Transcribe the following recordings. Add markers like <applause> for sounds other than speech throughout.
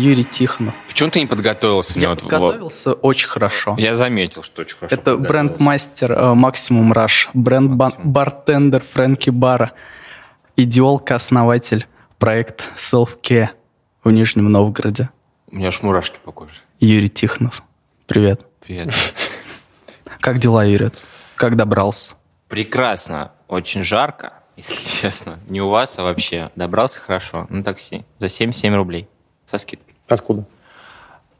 Юрий Тихонов. Почему ты не подготовился? Я вот- подготовился очень хорошо. Я заметил, что очень хорошо. Это бренд-мастер э, Максимум Раш, бренд-бартендер Фрэнки Бара, идеолка-основатель проект Self-Care в Нижнем Новгороде. У меня аж мурашки по коже. Юрий Тихонов. Привет. Привет. <laughs> Как дела, Юрий? Как добрался? Прекрасно. Очень жарко, если <laughs> честно. Не у вас, а вообще. Добрался хорошо на такси. За 77 рублей. Со скидкой. Откуда?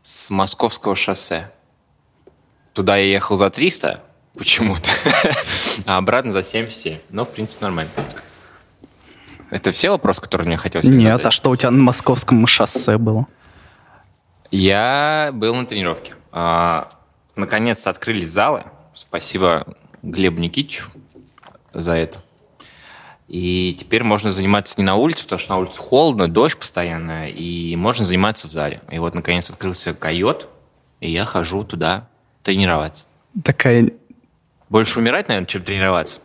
С московского шоссе. Туда я ехал за 300 почему-то, <laughs> а обратно за 77. Но, в принципе, нормально. Это все вопросы, которые мне хотелось Нет, задать? а что у тебя на московском шоссе было? Я был на тренировке. А, Наконец-то открылись залы. Спасибо Глебу Никитичу за это. И теперь можно заниматься не на улице, потому что на улице холодно, дождь постоянно, и можно заниматься в зале. И вот, наконец, открылся койот, и я хожу туда тренироваться. Такая, Больше умирать, наверное, чем тренироваться.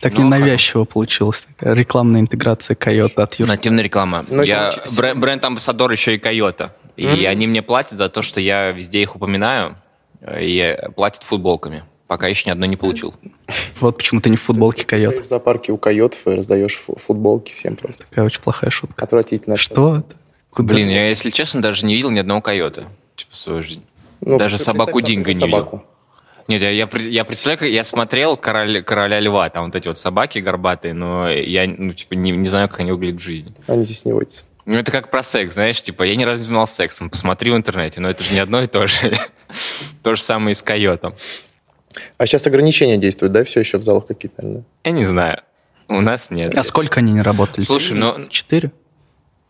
так Ну, ненавязчиво получилась. Такая рекламная интеграция Койота от Юры. Нативная реклама. Ну, это я бренд, бренд-амбассадор еще и Койота. И они мне платят за то, что я везде их упоминаю, и платят футболками. Пока еще ни одной не получил. Вот почему ты не в футболке Койота. Стоишь в зоопарке у койотов и раздаешь фу- футболки всем просто. Такая очень плохая шутка. Отвратительно. Что это? Куда? Блин, я, если честно, даже не видел ни одного койота. Типа, в свою жизнь. Ну, даже собаку Динго не собаку. видел. Нет, я, я, я представляю, как я смотрел короля, короля льва, там вот эти вот собаки горбатые, но я, ну, типа, не, не знаю, как они выглядят в жизни. Они здесь не водятся. Ну, это как про секс, знаешь, типа, я ни разу не занимался сексом, посмотри в интернете, но это же не одно и то же. <laughs> То же самое и с койотом. А сейчас ограничения действуют, да, все еще в залах какие-то? наверное? Я не знаю. У нас нет. А сколько они не работали? Слушай, ну-? Четыре?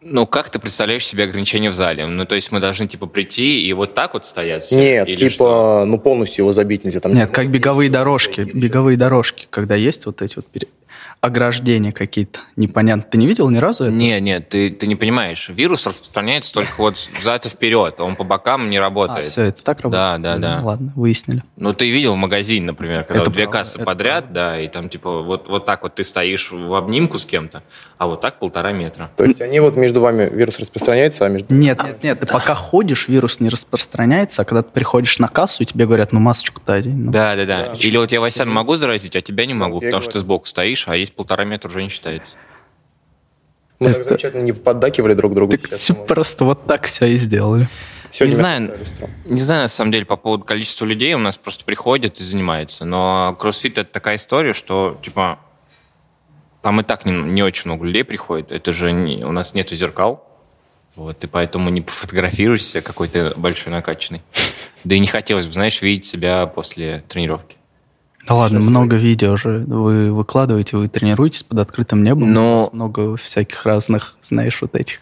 Ну, как ты представляешь себе ограничения в зале? Ну, то есть мы должны, типа, прийти и вот так вот стоять? все? Нет, Или типа, что? ну полностью его забить нельзя. Там Нет, как беговые дорожки. Беговые дорожки, когда есть вот эти вот ограждения какие-то. Непонятно. Ты не видел ни разу это? Не, нет, ты, ты не понимаешь. Вирус распространяется только вот взад и вперед. Он по бокам не А, работает. все, это так работает? Да, да, да. Ну, Ладно, выяснили. Ну, ты видел в магазине, например, когда Это вот две правда, кассы подряд, да, и там, типа, вот, вот так вот ты стоишь в обнимку с кем-то, а вот так полтора метра. То есть они вот между вами вирус распространяется, а между... Нет, нет, нет. Ты пока ходишь, вирус не распространяется, а когда ты приходишь на кассу, и тебе говорят, ну масочку-то. Ну, Да, да, да. Или вот я Васян могу заразить, а тебя не могу, я потому что ты говорю. сбоку стоишь, а есть полтора метра уже не считается. Мы так замечательно не поддакивали друг другу. Так сейчас, просто вот так все и сделали. Сегодня Не знаю. Не знаю, на самом деле, по поводу количества людей у нас просто приходят и занимаются. Но кроссфит это такая история, что, типа, там и так не, не очень много людей приходит. Это же не- у нас нету зеркал. Вот, и поэтому не пофотографируешься какой-то большой накачанный. <laughs> Да и не хотелось бы, знаешь, видеть себя после тренировки. Да ладно, много видео же вы выкладываете, вы тренируетесь под открытым небом. Но- много всяких разных, знаешь, вот этих.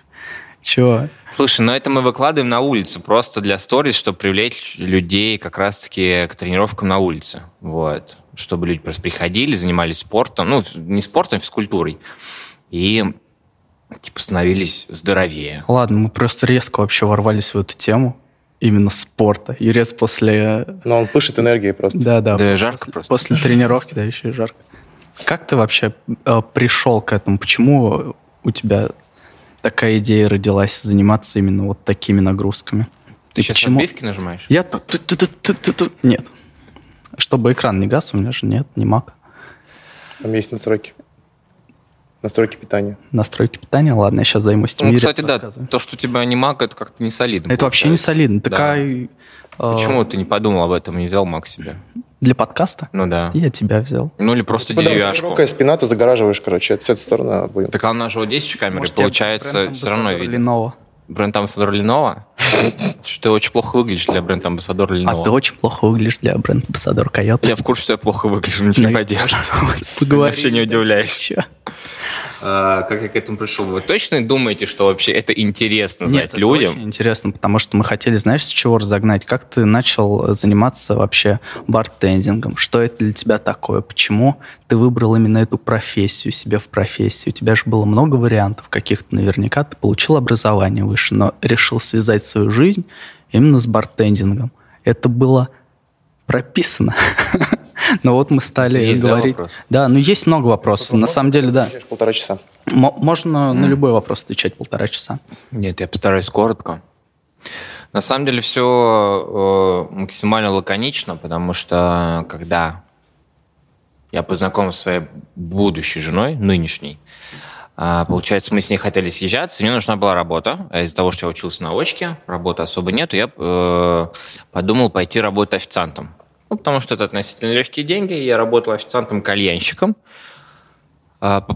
Чего? Слушай, ну это мы выкладываем на улице, просто для сторис, чтобы привлечь людей как раз-таки к тренировкам на улице. Вот. Чтобы люди просто приходили, занимались спортом, ну, не спортом, а физкультурой. И типа становились здоровее. Ладно, мы просто резко вообще ворвались в эту тему. Именно спорта. Юрец после... Но он пышет энергией просто. Да, да. Да, жарко после, просто. После тренировки, да, еще и жарко. Как ты вообще э, пришел к этому? Почему у тебя такая идея родилась заниматься именно вот такими нагрузками? Ты сейчас почему? отбивки нажимаешь? Я... Нет. Чтобы экран не гас, у меня же нет, не маг. Там есть настройки. Настройки питания. Настройки питания. Ладно, я сейчас займусь этим. Ну, кстати, да, то, что у тебя не маг, это как-то не солидно. Это вообще не солидно. Да. Такая... э, Почему ты не подумал об этом и не взял маг себе? Для подкаста? Ну да. Я тебя взял. Ну или просто Ну деревяшку. широкая спина, ты загораживаешь, короче, с этой стороны будет. Так а у нас же вот 10 камеры, Может, получается, все равно видно. Lenovo? Бренд-амбассадор Ленова? Что ты очень плохо выглядишь для бренд-амбассадора А ты Ленова. очень плохо выглядишь для бренда Амбассадор Койота. Я в курсе, что я плохо выгляжу, ничего не поделаешь. <laughs> Поговори. Вообще не удивляюсь. А, Как я к этому пришел? Вы точно думаете, что вообще это интересно знать людям? очень интересно, потому что мы хотели, знаешь, с чего разогнать? Как ты начал заниматься вообще бартендингом? Что это для тебя такое? Почему ты выбрал именно эту профессию себе в профессии? У тебя же было много вариантов каких-то. Наверняка ты получил образование выше, но решил связать свою жизнь именно с бартендингом. Это было прописано. <laughs> Но вот мы стали Есть, говорить... Да, ну есть много вопросов. На самом деле, да. Полтора часа. Мо- Можно на любой вопрос отвечать полтора часа. Нет, я постараюсь коротко. На самом деле все э, максимально лаконично, потому что когда я познакомился с своей будущей женой, нынешней, а, получается, мы с ней хотели съезжаться, мне нужна была работа. А из-за того, что я учился на очке, работы особо нету, я э, подумал пойти работать официантом. Ну, потому что это относительно легкие деньги. Я работал официантом-кальянщиком. А,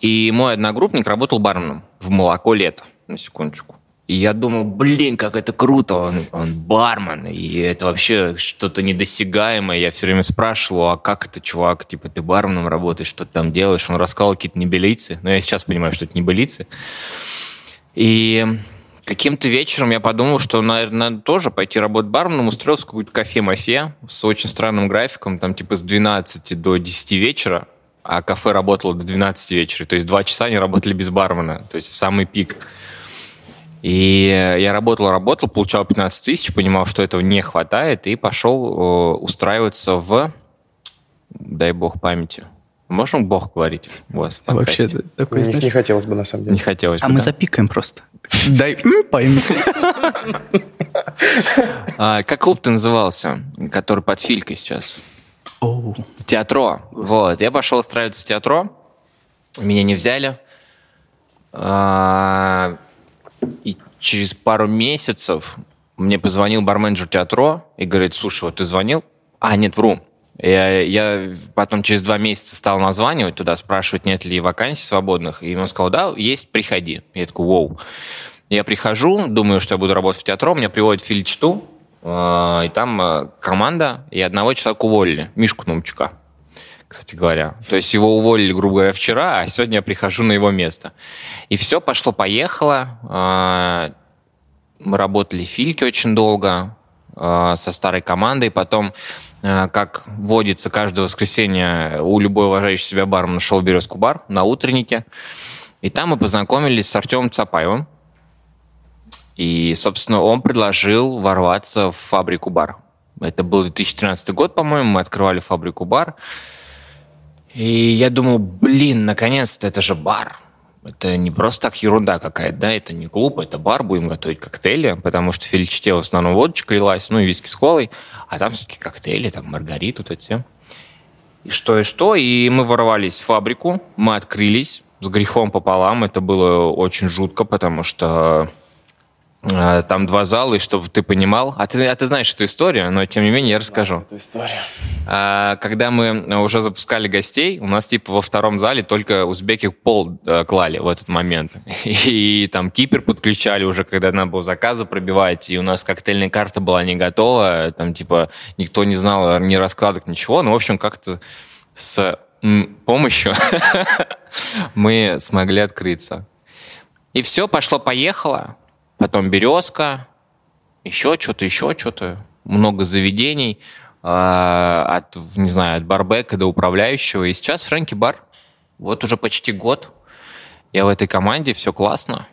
и мой одногруппник работал барменом в молоко лето, на секундочку. И я думал, блин, как это круто, он, он бармен, и это вообще что-то недосягаемое. Я все время спрашивал, а как это, чувак, типа ты барменом работаешь, что ты там делаешь? Он рассказал какие-то небылицы, но я сейчас понимаю, что это небылицы. И каким-то вечером я подумал, что, наверное, надо тоже пойти работать барменом, устроился в какую-то кафе-мафе с очень странным графиком, там типа с 12 до 10 вечера, а кафе работало до 12 вечера, то есть два часа они работали без бармена, то есть в самый пик. И я работал, работал, получал 15 тысяч, понимал, что этого не хватает, и пошел устраиваться в, дай бог памяти, Можем Бог говорить у вас в Вообще такой, не, знаешь, не хотелось бы, на самом деле. Не хотелось а бы, мы да? запикаем просто. <laughs> Дай память. <laughs> А, как клуб-то назывался, который под Филькой сейчас? Театро. Вот. Я пошел устраиваться в театро. Меня не взяли. А, и через пару месяцев мне позвонил барменджер театро и говорит, слушай, вот ты звонил? А, нет, вру. Я, я потом через два месяца стал названивать туда, спрашивать, нет ли вакансий свободных. И он сказал, да, есть, приходи. Я такой, вау. Я прихожу, думаю, что я буду работать в театро, меня приводят в Фильчту, э, и там э, команда, и одного человека уволили, Мишку Номчука кстати говоря. То есть его уволили, грубо говоря, вчера, а сегодня я прихожу на его место. И все пошло-поехало. А, мы работали в Фильке очень долго а, со старой командой. Потом, а, как водится каждое воскресенье у любой уважающей себя бармена, шел «Березку бар» на утреннике. И там мы познакомились с Артемом Цапаевым. И, собственно, он предложил ворваться в фабрику бар. Это был 2013 год, по-моему, мы открывали фабрику бар. И я думал, блин, наконец-то это же бар. Это не просто так ерунда какая-то, да, это не клуб, это бар, будем готовить коктейли, потому что в Фельчте в основном водочка лилась, ну и виски с колой, а там все-таки коктейли, там маргарит, вот эти. И что, и что, и мы ворвались в фабрику, мы открылись с грехом пополам, это было очень жутко, потому что а, там два зала, и чтобы ты понимал. А ты, а ты знаешь эту историю, но тем не менее я расскажу. Эту историю. А, когда мы уже запускали гостей, у нас типа во втором зале только узбеки пол э, клали в этот момент. <laughs> И, там кипер подключали уже, когда надо было заказы пробивать, и у нас коктейльная карта была не готова, там типа никто не знал ни раскладок, ничего. Ну, в общем, как-то с помощью <laughs> мы смогли открыться. И все, пошло-поехало потом «Березка», еще что-то, еще что-то. Много заведений э, от, не знаю, от барбека до управляющего. И сейчас Фрэнки Бар. Вот уже почти год я в этой команде, все классно.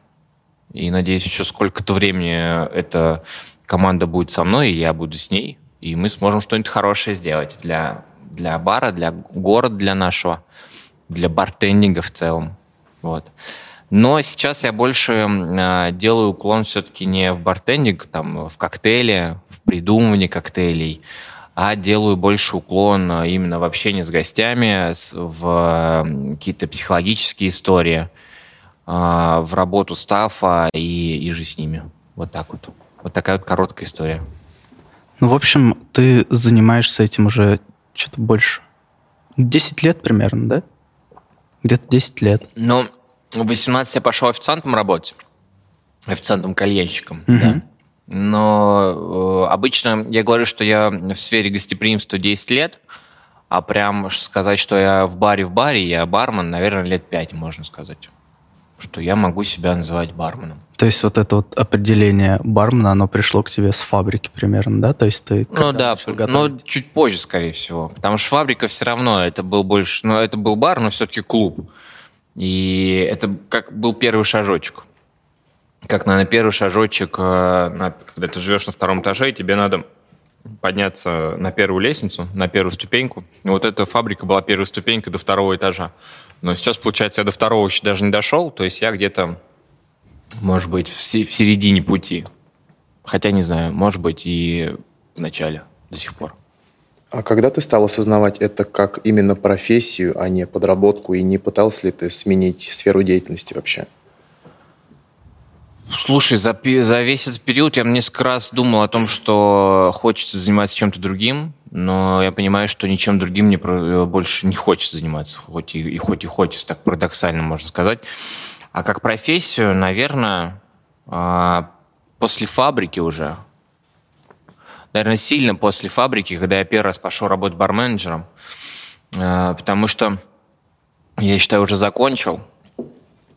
И надеюсь, еще сколько-то времени эта команда будет со мной, и я буду с ней. И мы сможем что-нибудь хорошее сделать для, для бара, для города, для нашего, для бартендинга в целом. Вот. Но сейчас я больше э, делаю уклон все-таки не в бартендинг, там, в коктейле, в придумывании коктейлей, а делаю больше уклон э, именно в общении с гостями, в какие-то психологические истории, э, в работу стафа и, и же с ними. Вот так вот. Вот такая вот короткая история. Ну, в общем, ты занимаешься этим уже что-то больше. 10 лет примерно, да? Где-то 10 лет. Ну, в 18 я пошел официантом работать, официантом-кальянщиком, угу. да. Но э, обычно я говорю, что я в сфере гостеприимства 10 лет, а прям сказать, что я в баре в баре, я бармен, наверное, лет 5, можно сказать. Что я могу себя называть барменом. То есть вот это вот определение бармена, оно пришло к тебе с фабрики примерно, да? То есть ты Ну да, но чуть позже, скорее всего. Потому что фабрика все равно, это был больше, ну это был бар, но все-таки клуб. И это как был первый шажочек. Как, наверное, первый шажочек, э, когда ты живешь на втором этаже, и тебе надо подняться на первую лестницу, на первую ступеньку. И вот эта фабрика была первой ступенькой до второго этажа. Но сейчас, получается, я до второго еще даже не дошел, то есть я где-то, может быть, в середине пути. Хотя, не знаю, может быть, и в начале до сих пор. А когда ты стал осознавать это как именно профессию, а не подработку, и не пытался ли ты сменить сферу деятельности вообще? Слушай, за, за весь этот период я несколько раз думал о том, что хочется заниматься чем-то другим, но я понимаю, что ничем другим мне больше не хочется заниматься, хоть и, и хоть и хочется, так парадоксально можно сказать. А как профессию, наверное, а, после фабрики уже, наверное, сильно после фабрики, когда я первый раз пошел работать барменджером, а, потому что я считаю, уже закончил,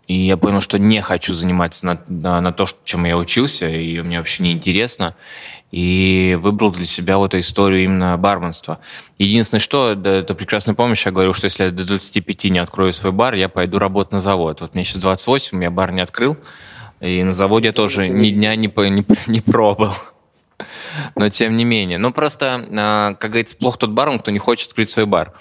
и я понял, что не хочу заниматься на, на, на то, чем я учился, и мне вообще не интересно. И выбрал для себя вот эту историю именно барменства. Единственное, что, да, это прекрасно помнишь, я говорил, что если я до 25 не открою свой бар, я пойду работать на завод. Вот мне сейчас 28, я бар не открыл, и на заводе я тоже ни дня не, не, не пробовал. <laughs> Но тем не менее. Ну, просто, а, как говорится, плохо тот бармен, кто не хочет открыть свой бар.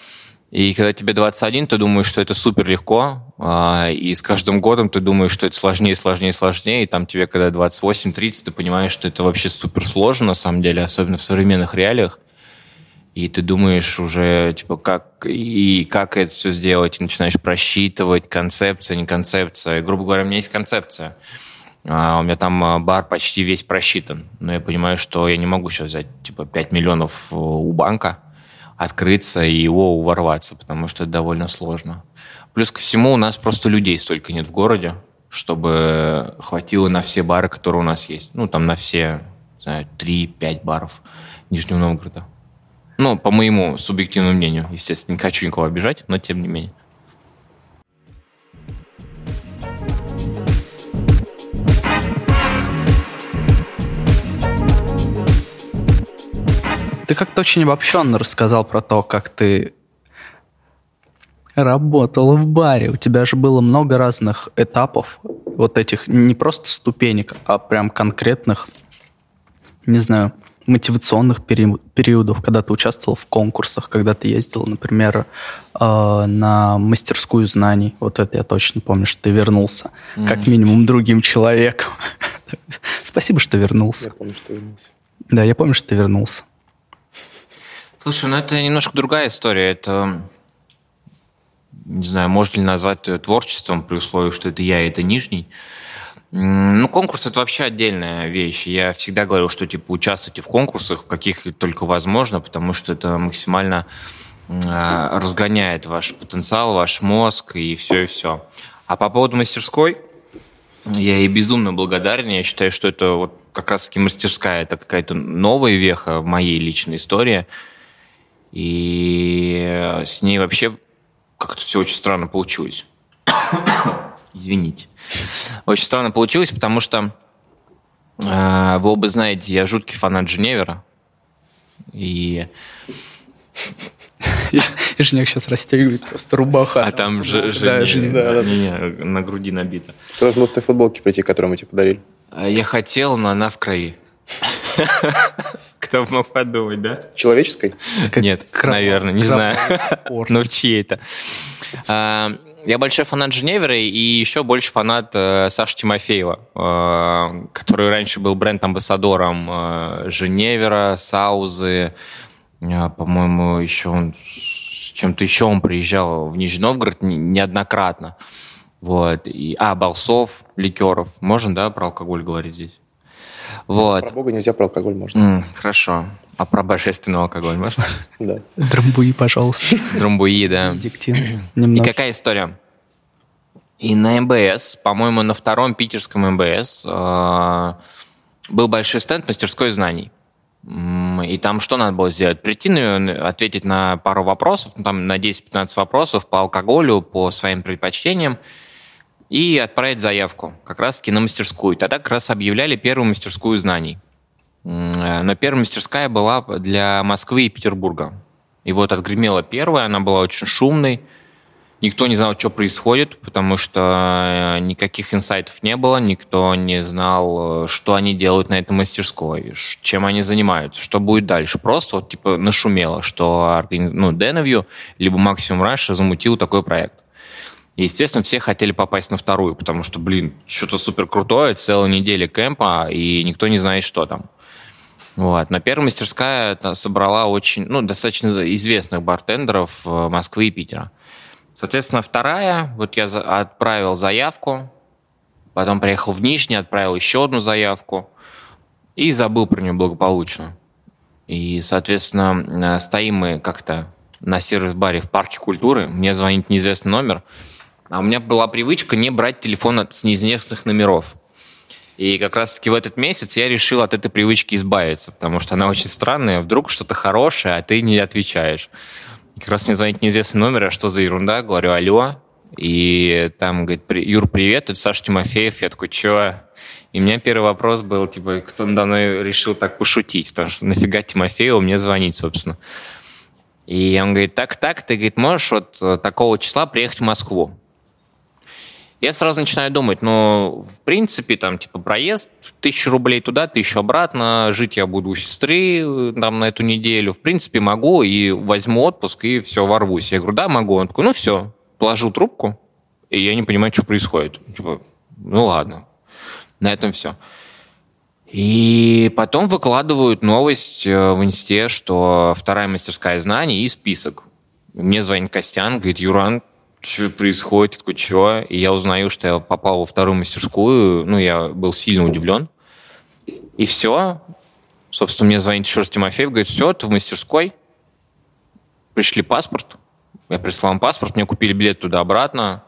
И когда тебе 21, ты думаешь, что это супер легко, а, и с каждым годом ты думаешь, что это сложнее, сложнее, сложнее, и там тебе, когда 28-30, ты понимаешь, что это вообще супер сложно, на самом деле, особенно в современных реалиях. И ты думаешь уже, типа, как и как это все сделать, и начинаешь просчитывать, концепция, не концепция. И, грубо говоря, у меня есть концепция. А у меня там а, бар почти весь просчитан. Но я понимаю, что я не могу сейчас взять, типа, 5 миллионов э, у банка, открыться и его ворваться, потому что это довольно сложно. Плюс ко всему у нас просто людей столько нет в городе, чтобы хватило на все бары, которые у нас есть. Ну, там на все, не знаю, 3-5 баров Нижнего Новгорода. Ну, по моему субъективному мнению, естественно, не хочу никого обижать, но тем не менее. Ты как-то очень обобщенно рассказал про то, как ты работал в баре. У тебя же было много разных этапов, вот этих не просто ступенек, а прям конкретных, не знаю, мотивационных пери- периодов, когда ты участвовал в конкурсах, когда ты ездил, например, э, на мастерскую знаний. Вот это я точно помню, что ты вернулся. Mm-hmm. Как минимум другим человеком. <laughs> Спасибо, что вернулся. Я помню, что вернулся. Да, я помню, что ты вернулся. Слушай, ну это немножко другая история. Это, не знаю, можно ли назвать творчеством при условии, что это я и это Нижний. Ну, конкурс это вообще отдельная вещь. Я всегда говорил, что типа участвуйте в конкурсах, каких только возможно, потому что это максимально э, разгоняет ваш потенциал, ваш мозг и все, и все. А по поводу мастерской, я ей безумно благодарен. Я считаю, что это вот как раз-таки мастерская, это какая-то новая веха в моей личной истории – и с ней вообще как-то все очень странно получилось. <coughs> Извините. Очень странно получилось, потому что э, вы оба знаете, я жуткий фанат Женевера. И... <laughs> Женек сейчас расстегивает просто рубаха. А там же Женя на груди набита. Должен в той футболке прийти, которую мы тебе подарили. Я хотел, но она в крови. <laughs> Кто мог подумать, да? Человеческой? Нет, наверное, не знаю. Но в чьей-то. А, я большой фанат Женевера и еще больше фанат э, Саши Тимофеева, э, который раньше был бренд-амбассадором э, Женевера, Саузы. По-моему, еще он с чем-то еще он приезжал в Нижний Новгород неоднократно. Вот. И, а, Болсов, ликеров. Можно, да, про алкоголь говорить здесь? Вот. Про Бога нельзя, про алкоголь можно. Mm, хорошо. А про божественный алкоголь можно? <laughs> Да. Драмбуи, пожалуйста. Драмбуи, да. И какая история? И на МБС, по-моему, на втором питерском МБС э, был большой стенд мастерской знаний. И там что надо было сделать? Прийти, ответить на пару вопросов, ну, там на 10-15 вопросов по алкоголю, по своим предпочтениям и отправить заявку как раз-таки на мастерскую. Тогда как раз объявляли первую мастерскую знаний. Э, но первая мастерская была для Москвы и Петербурга. И вот отгремела первая, она была очень шумной. Никто не знал, что происходит, потому что э, никаких инсайтов не было, никто не знал, э, что они делают на этой мастерской, чем они занимаются, что будет дальше. Просто вот типа нашумело, что ну, Деневью либо Максимум Раша замутил такой проект. И, естественно, все хотели попасть на вторую, потому что, блин, что-то супер крутое, целая неделя кемпа, и никто не знает, что там. Вот. Но первая мастерская собрала очень, ну, достаточно известных бартендеров э, Москвы и Питера. Соответственно, вторая, вот я отправил заявку, потом приехал в Нижний, отправил еще одну заявку и забыл про нее благополучно. И, соответственно, э, стоим мы как-то на сервис-баре в парке культуры, мне звонит неизвестный номер, а у меня была привычка не брать телефон с неизвестных номеров. И как раз-таки в этот месяц я решил от этой привычки избавиться, потому что она очень странная. Вдруг что-то хорошее, а ты не отвечаешь. И как раз мне звонит неизвестный номер, а что за ерунда? Говорю, алло. И там говорит, Юр, привет, это Саша Тимофеев. Я такой, чё? И у меня первый вопрос был, типа, кто надо мной решил так пошутить, потому что нафига Тимофееву мне звонить, собственно. И он говорит, так-так, ты, говорит, можешь вот э, такого числа приехать в Москву? Я сразу начинаю думать, ну, в принципе, там, типа, проезд, тысячу рублей туда, тысячу обратно, жить я буду у сестры там на эту неделю. В принципе, могу и возьму отпуск, и все, ворвусь. Я говорю, да, могу. Он такой, ну все, положу трубку, и я не понимаю, что происходит. Типа, ну ладно, на этом все. И потом выкладывают новость э, в инсте, что вторая мастерская знаний и список. Мне звонит Костян, говорит, Юран, что происходит, такой, что? И я узнаю, что я попал во вторую мастерскую, ну, я был сильно удивлен. И все. Собственно, мне звонит еще раз Тимофеев, говорит, все, ты в мастерской, пришли паспорт. Я прислал вам паспорт, мне купили билет туда-обратно.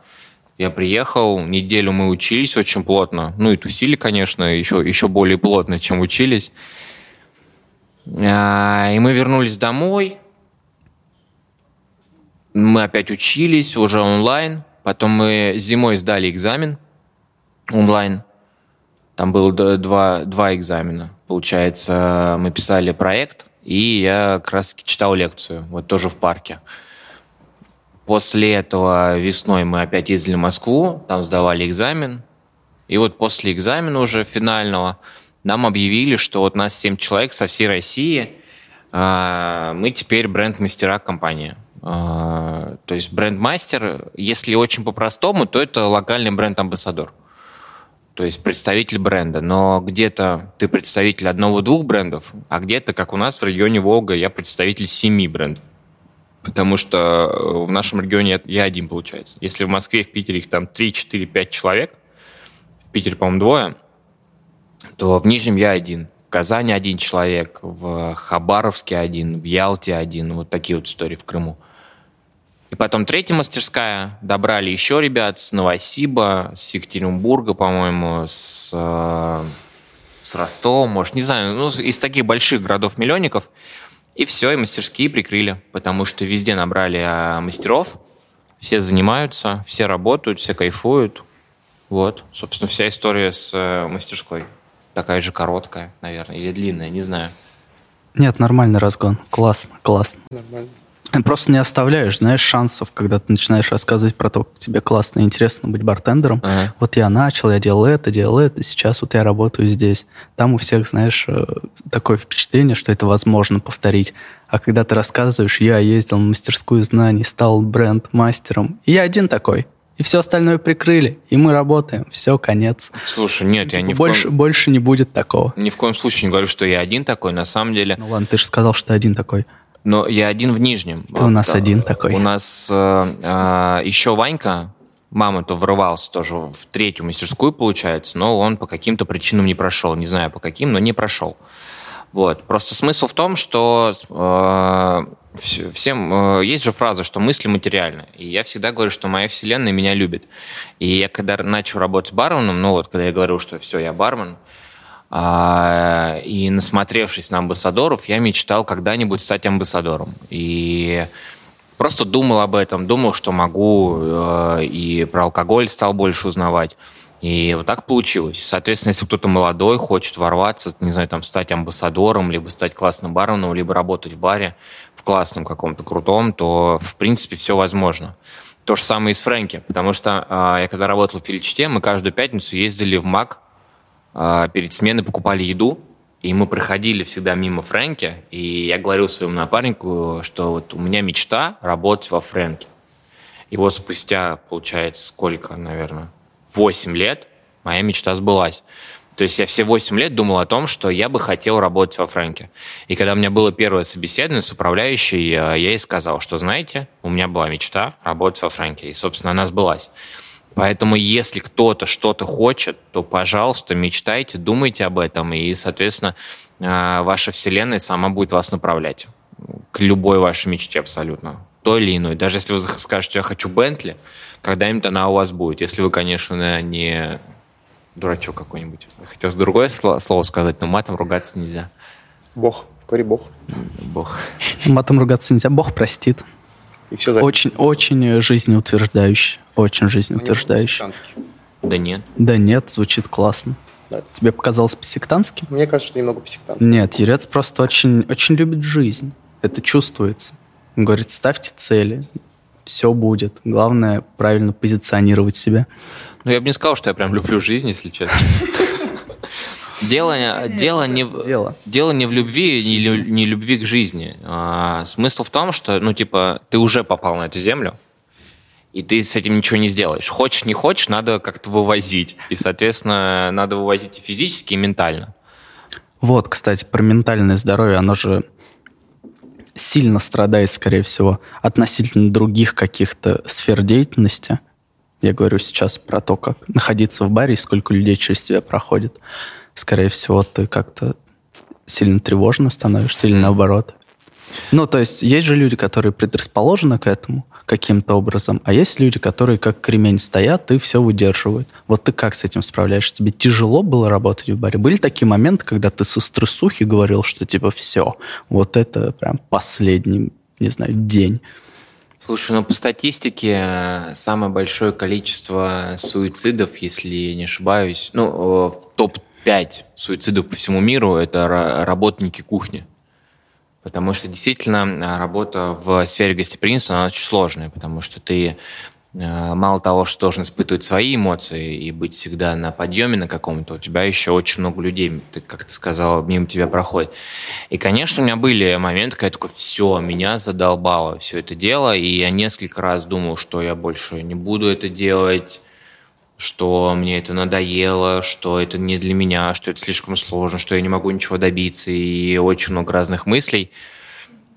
Я приехал, неделю мы учились очень плотно. Ну и тусили, конечно, еще, еще более плотно, чем учились. А, и мы вернулись домой, мы опять учились уже онлайн. Потом мы зимой сдали экзамен онлайн. Там было два, два экзамена. Получается, мы писали проект, и я как раз читал лекцию, вот тоже в парке. После этого весной мы опять ездили в Москву, там сдавали экзамен. И вот после экзамена уже финального нам объявили, что вот нас 7 человек со всей России, а, мы теперь бренд-мастера компании. А, то есть бренд-мастер, если очень по-простому, то это локальный бренд-амбассадор. То есть представитель бренда. Но где-то ты представитель одного-двух брендов, а где-то, как у нас в регионе Волга, я представитель семи брендов. Потому что в нашем регионе я один, получается. Если в Москве, в Питере их там 3, 4, 5 человек, в Питере, по-моему, двое, то в Нижнем я один. В Казани один человек, в Хабаровске один, в Ялте один. Вот такие вот истории в Крыму. И потом третья мастерская, добрали еще ребят с Новосиба, с Екатеринбурга, по-моему, с, э, с Ростова, может, не знаю, ну, из таких больших городов-миллионников. И все, и мастерские прикрыли, потому что везде набрали а, мастеров, все занимаются, все работают, все кайфуют. Вот, собственно, вся история с э, мастерской. Такая же короткая, наверное, или длинная, не знаю. Нет, нормальный разгон. Классно, классно. Нормально. Просто не оставляешь, знаешь, шансов, когда ты начинаешь рассказывать про то, как тебе классно и интересно быть бартендером. Ага. Вот я начал, я делал это, делал это, сейчас вот я работаю здесь. Там у всех, знаешь, э, такое впечатление, что это возможно повторить. А когда ты рассказываешь, я ездил на мастерскую знаний, стал бренд-мастером, и я один такой. И все остальное прикрыли, и мы работаем. Все, конец. Слушай, нет, я не больше, коем... больше не будет такого. Ни в коем случае не говорю, что я один такой. На самом деле... Ну ладно, ты же сказал, что ты один такой. Но я один в Нижнем. Ты у нас вот, один такой. У нас э, э, еще Ванька, мама-то врывался тоже в третью мастерскую, получается, но он по каким-то причинам не прошел. Не знаю по каким, но не прошел. Вот. Просто смысл в том, что э, всем э, есть же фраза, что мысли материальны. И я всегда говорю, что моя вселенная меня любит. И я когда начал работать с барменом, ну вот, когда я говорил, что все, я бармен, а, и насмотревшись на амбассадоров, я мечтал когда-нибудь стать амбассадором. И просто думал об этом, думал, что могу, э, и про алкоголь стал больше узнавать. И вот так получилось. Соответственно, если кто-то молодой хочет ворваться, не знаю, там, стать амбассадором, либо стать классным барменом, либо работать в баре в классном каком-то крутом, то, в принципе, все возможно. То же самое и с Фрэнки, потому что э, я когда работал в Филичте, мы каждую пятницу ездили в МАК а, перед сменой покупали еду, и мы проходили всегда мимо Фрэнки, и я говорил своему напарнику, что вот у меня мечта работать во Фрэнке. И вот спустя, получается, сколько, наверное, 8 лет моя мечта сбылась. То есть я все 8 лет думал о том, что я бы хотел работать во Франке. И когда у меня было первое собеседование с управляющей, э, я ей сказал, что, знаете, у меня была мечта работать во Франке. И, собственно, она сбылась. Поэтому если кто-то что-то хочет, то, пожалуйста, мечтайте, думайте об этом, и, соответственно, э, ваша вселенная сама будет вас направлять к любой вашей мечте абсолютно, той или иной. Даже если вы скажете, я хочу Бентли, когда-нибудь она у вас будет. Если вы, конечно, не дурачок какой-нибудь. Хотел другое слово сказать, но матом ругаться нельзя. Бог. Говори Бог. Бог. Матом ругаться нельзя. Бог простит. И все Очень, очень жизнеутверждающий. Очень жизнеутверждающий. Да нет. Да нет, звучит классно. Да. Тебе показалось по-сектантски? Мне кажется, что немного по-сектантски. Нет, Ерец просто очень, очень любит жизнь. Это чувствуется. Он говорит, ставьте цели, все будет. Главное правильно позиционировать себя. Ну, я бы не сказал, что я прям люблю жизнь, если честно. <laughs> Дело, Нет, дело, не, дело. дело не в любви и не любви к жизни. А, смысл в том, что, ну, типа, ты уже попал на эту землю, и ты с этим ничего не сделаешь. Хочешь, не хочешь, надо как-то вывозить. И, соответственно, надо вывозить и физически, и ментально. Вот, кстати, про ментальное здоровье, оно же сильно страдает, скорее всего, относительно других каких-то сфер деятельности – я говорю сейчас про то, как находиться в баре и сколько людей через тебя проходит. Скорее всего, ты как-то сильно тревожно становишься или наоборот. Ну, то есть есть же люди, которые предрасположены к этому каким-то образом, а есть люди, которые как кремень стоят и все выдерживают. Вот ты как с этим справляешься? Тебе тяжело было работать в баре? Были такие моменты, когда ты со стрессухи говорил, что типа все, вот это прям последний, не знаю, день. Слушай, ну по статистике самое большое количество суицидов, если не ошибаюсь, ну в топ-5 суицидов по всему миру это работники кухни. Потому что действительно работа в сфере гостеприимства, она очень сложная, потому что ты Э, мало того, что должен испытывать свои эмоции и быть всегда на подъеме на каком-то, у тебя еще очень много людей, ты, как ты сказала, мимо тебя проходит. И, конечно, у меня были моменты, когда я такой, все, меня задолбало все это дело, и я несколько раз думал, что я больше не буду это делать, что мне это надоело, что это не для меня, что это слишком сложно, что я не могу ничего добиться, и очень много разных мыслей.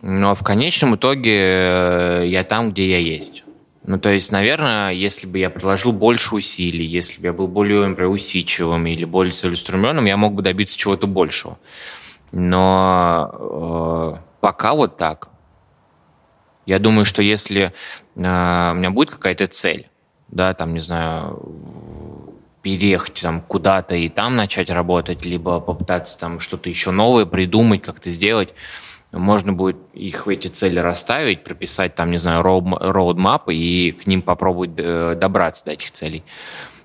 Но в конечном итоге э, я там, где я есть. Ну, то есть, наверное, если бы я приложил больше усилий, если бы я был более, например, усидчивым или более целеустремленным, я мог бы добиться чего-то большего. Но э, пока вот так. Я думаю, что если э, у меня будет какая-то цель, да, там, не знаю, переехать там куда-то и там начать работать, либо попытаться там что-то еще новое придумать, как-то сделать, можно будет их эти цели расставить, прописать там, не знаю, роудмап и к ним попробовать э, добраться до этих целей.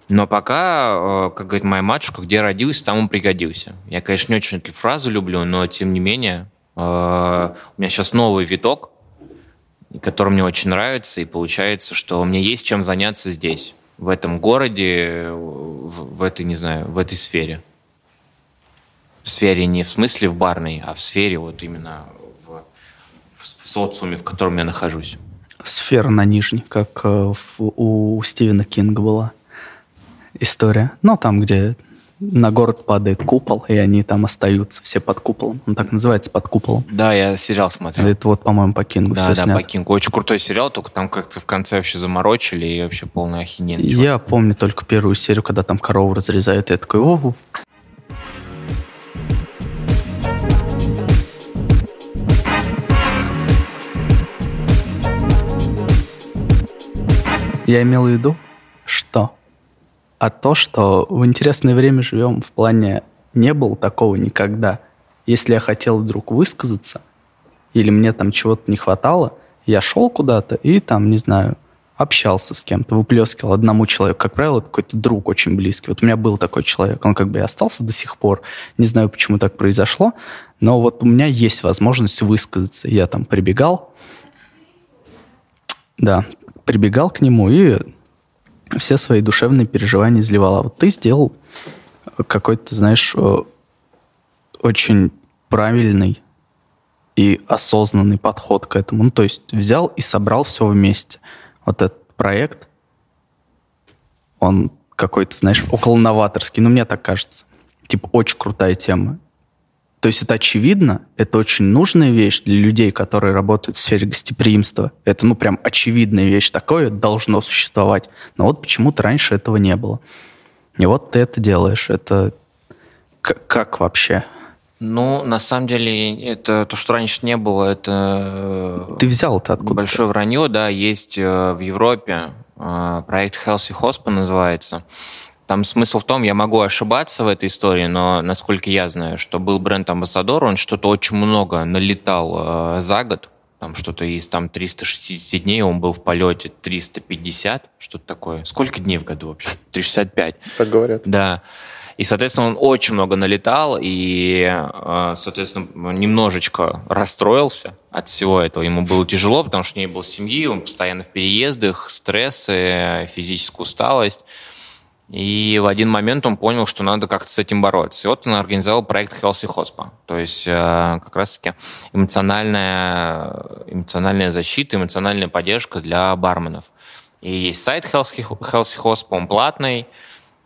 Но пока, э, как говорит моя матушка, где родился, там он пригодился. Я, конечно, не очень эту фразу люблю, но тем не менее, э, у меня сейчас новый виток, который мне очень нравится, и получается, что у меня есть чем заняться здесь, в этом городе, в, в этой, не знаю, в этой сфере в сфере не в смысле в барной, а в сфере вот именно в, в социуме, в котором я нахожусь. Сфера на нижней, как э, у Стивена Кинга была история. Ну, там, где на город падает купол, и они там остаются все под куполом. Он так называется, под куполом. Да, я сериал смотрел. Это вот, по-моему, по Кингу Да, да, снято. по Кингу. Очень крутой сериал, только там как-то в конце вообще заморочили, и вообще полная ахинень. Я помню только первую серию, когда там корову разрезают, и я такой, о, Я имел в виду, что? А то, что в интересное время живем в плане не было такого никогда. Если я хотел вдруг высказаться, или мне там чего-то не хватало, я шел куда-то и там, не знаю, общался с кем-то, выплескивал одному человеку. Как правило, это какой-то друг очень близкий. Вот у меня был такой человек, он как бы и остался до сих пор. Не знаю, почему так произошло, но вот у меня есть возможность высказаться. Я там прибегал, да, прибегал к нему и все свои душевные переживания изливал. А вот ты сделал какой-то, знаешь, э, очень правильный и осознанный подход к этому. Ну, то есть взял и собрал все вместе. Вот этот проект, он какой-то, знаешь, около новаторский, ну, мне так кажется. Типа, очень крутая тема. То есть это очевидно, это очень нужная вещь для людей, которые работают в сфере гостеприимства. Это, ну, прям очевидная вещь, такое должно существовать. Но вот почему-то раньше этого не было. И вот ты это делаешь. Это как, как вообще? Ну, на самом деле, это то, что раньше не было, это... Ты взял это откуда? Большое вранье, да, есть э, в Европе э, проект Healthy Hospital называется. Там смысл в том, я могу ошибаться в этой истории, но насколько я знаю, что был бренд-амбассадор, он что-то очень много налетал э, за год, там что-то из там 360 дней, он был в полете 350, что-то такое. Сколько дней в году вообще? 365. Так говорят. Да. И, соответственно, он очень много налетал и, э, соответственно, немножечко расстроился от всего этого. Ему было тяжело, потому что не было семьи, он постоянно в переездах, стрессы, физическая усталость. И в один момент он понял, что надо как-то с этим бороться. И вот он организовал проект Healthy Hospa. То есть э, как раз-таки эмоциональная, эмоциональная защита, эмоциональная поддержка для барменов. И есть сайт Healthy, Healthy Hospa, он платный.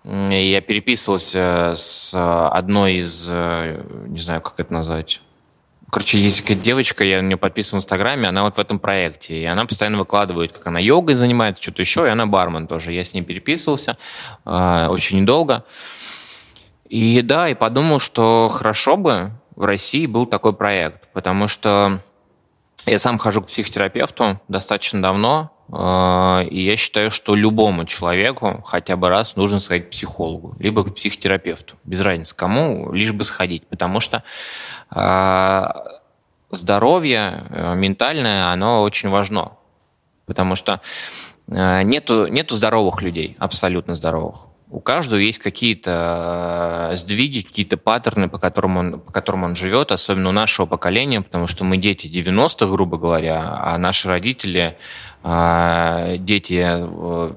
И я переписывался с одной из, э, не знаю, как это назвать, Короче, есть какая-то девочка, я на нее подписан в Инстаграме, она вот в этом проекте. И она постоянно выкладывает, как она йогой занимается, что-то еще, и она бармен тоже. Я с ней переписывался э, очень недолго. И да, и подумал, что хорошо бы в России был такой проект, потому что я сам хожу к психотерапевту достаточно давно, а, и я считаю, что любому человеку хотя бы раз нужно сходить к психологу, либо к психотерапевту. Без разницы кому, лишь бы сходить. Потому что а, здоровье э, ментальное, оно очень важно. Потому что э, нету, нету здоровых людей, абсолютно здоровых. У каждого есть какие-то э, сдвиги, какие-то паттерны, по которым, он, по которым он живет, особенно у нашего поколения, потому что мы дети 90-х, грубо говоря, а наши родители дети,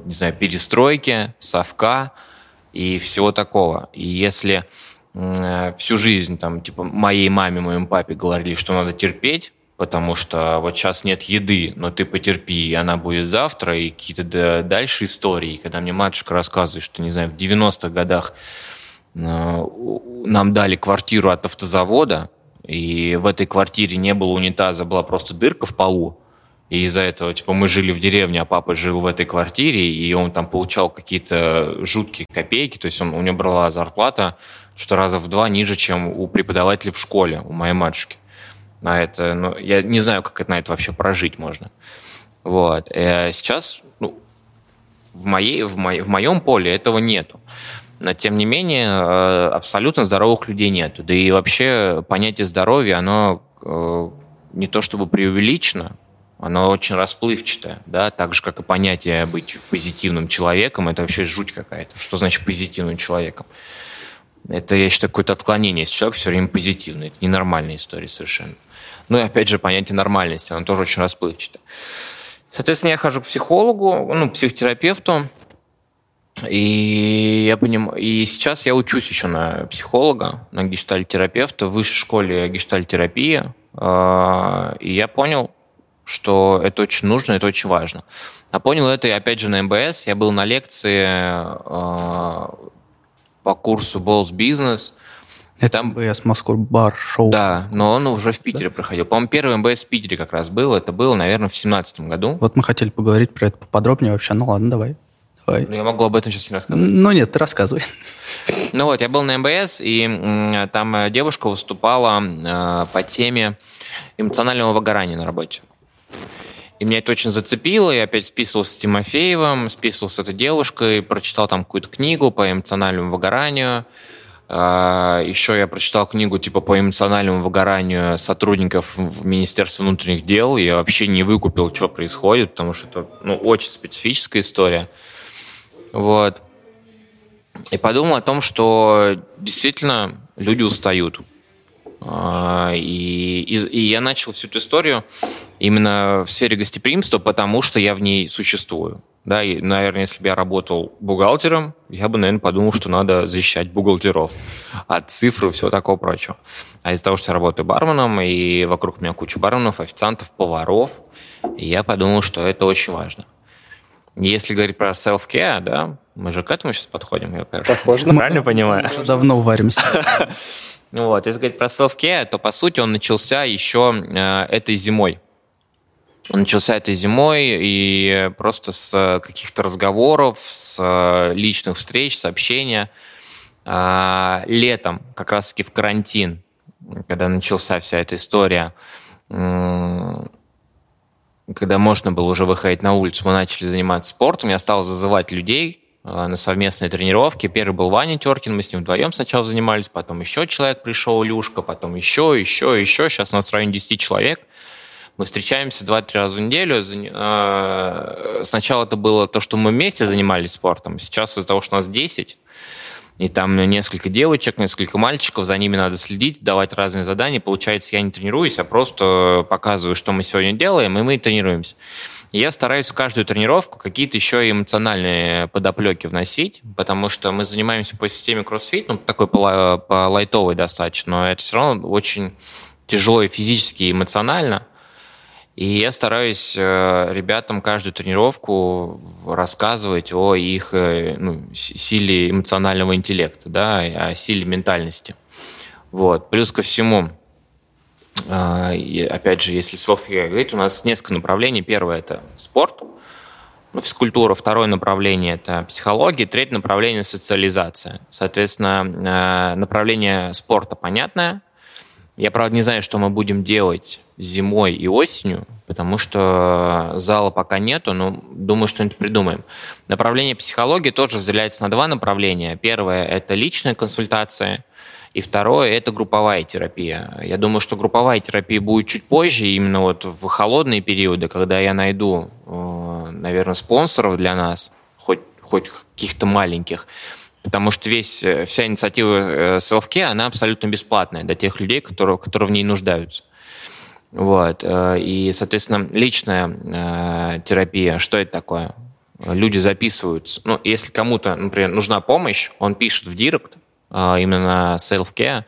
не знаю, перестройки, совка и всего такого. И если Э, всю жизнь там, типа, моей маме, моему папе говорили, что надо терпеть, потому что вот сейчас нет еды, но ты потерпи, и она будет завтра, и какие-то дальше истории. Когда мне матушка рассказывает, что, не знаю, в 90-х годах э, нам дали квартиру от автозавода, и в этой квартире не было унитаза, была просто дырка в полу, и из-за этого, типа, мы жили в деревне, а папа жил в этой квартире, и он там получал какие-то жуткие копейки, то есть он, у него брала зарплата что раза в два ниже, чем у преподавателей в школе, у моей матушки. На это, ну, я не знаю, как это, на это вообще прожить можно. Вот. А сейчас ну, в, моей, в, моей, в моем поле этого нету. Но, тем не менее, э, абсолютно здоровых людей нету. Да и вообще понятие здоровья, оно э, не то чтобы преувеличено, оно очень расплывчатое, да, так же, как и понятие быть позитивным человеком, это вообще жуть какая-то. Что значит позитивным человеком? Это, я считаю, какое-то отклонение, если человек все время позитивный. Это ненормальная история совершенно. Ну и опять же, понятие нормальности, оно тоже очень расплывчато. Соответственно, я хожу к психологу, ну, психотерапевту, и я понимаю, и сейчас я учусь еще на психолога, на гештальтерапевта в высшей школе гештальтерапии, а, и я понял, что это очень нужно, это очень важно. А понял это, опять же, на МБС. Я был на лекции а, по курсу Balls Business. Это там... МБС Москва бар шоу. Да, но он уже в Питере да? проходил. По-моему, первый МБС в Питере как раз был. Это было, наверное, в семнадцатом году. Вот мы хотели поговорить про это поподробнее вообще. Ну ладно, давай. давай. Ну, я могу об этом сейчас не рассказывать. Ну нет, ты рассказывай. <laughs> Ну вот, я был на МБС, и там э, девушка выступала э, по теме эмоционального выгорания на работе. И меня это очень зацепило. Я опять списывался с Тимофеевым, списывался с этой девушкой, прочитал там какую-то книгу по эмоциональному выгоранию. А, Еще я прочитал книгу типа по эмоциональному выгоранию сотрудников в Министерстве внутренних дел. Я вообще не выкупил, что происходит, потому что это ну, очень специфическая история. Вот. И подумал о том, что действительно люди устают. А, и, и, и я начал всю эту историю именно в сфере гостеприимства, потому что я в ней существую. Да, и, наверное, если бы я работал бухгалтером, я бы, наверное, подумал, что надо защищать бухгалтеров от цифр и всего такого прочего. А из-за того, что я работаю барменом, и вокруг меня куча барменов, официантов, поваров, я подумал, что это очень важно. Если говорить про self-care, да, мы же к этому сейчас подходим, я Похоже. <laughs> Правильно понимаю? Давно варимся. <laughs> Вот, если говорить про self-care, то, по сути, он начался еще э, этой зимой. Начался этой зимой и просто с каких-то разговоров, с личных встреч, сообщения. А, летом, как раз-таки в карантин, когда начался вся эта история, когда можно было уже выходить на улицу, мы начали заниматься спортом. Я стал зазывать людей а, на совместные тренировки. Первый был Ваня Теркин, мы с ним вдвоем сначала занимались, потом еще человек пришел, Илюшка, потом еще, еще, еще. Сейчас у нас в районе 10 человек. Мы встречаемся 2-3 раза в неделю. А, сначала это было то, что мы вместе занимались спортом. Сейчас из-за того, что нас 10, и там несколько девочек, несколько мальчиков, за ними надо следить, давать разные задания. Получается, я не тренируюсь, а просто показываю, что мы сегодня делаем, и мы тренируемся. И я стараюсь в каждую тренировку какие-то еще эмоциональные подоплеки вносить, потому что мы занимаемся по системе CrossFit, ну, такой по, по лайтовой достаточно, но это все равно очень тяжело и физически, и эмоционально – и я стараюсь э, ребятам каждую тренировку рассказывать о их э, ну, силе эмоционального интеллекта, да, о силе ментальности. Вот. Плюс ко всему, э, опять же, если self говорить, у нас несколько направлений. Первое – это спорт, ну, физкультура. Второе направление – это психология. Третье направление – социализация. Соответственно, направление спорта понятное. Я, правда, не знаю, что мы будем делать зимой и осенью, потому что зала пока нету, но думаю, что-нибудь придумаем. Направление психологии тоже разделяется на два направления. Первое – это личная консультация, и второе – это групповая терапия. Я думаю, что групповая терапия будет чуть позже, именно вот в холодные периоды, когда я найду, э, наверное, спонсоров для нас, хоть, хоть каких-то маленьких, потому что весь, вся инициатива self-care, она абсолютно бесплатная для тех людей, которые, которые в ней нуждаются. Вот. Э, и, соответственно, личная э, терапия, что это такое? Люди записываются. Ну, если кому-то, например, нужна помощь, он пишет в директ, э, именно self-care,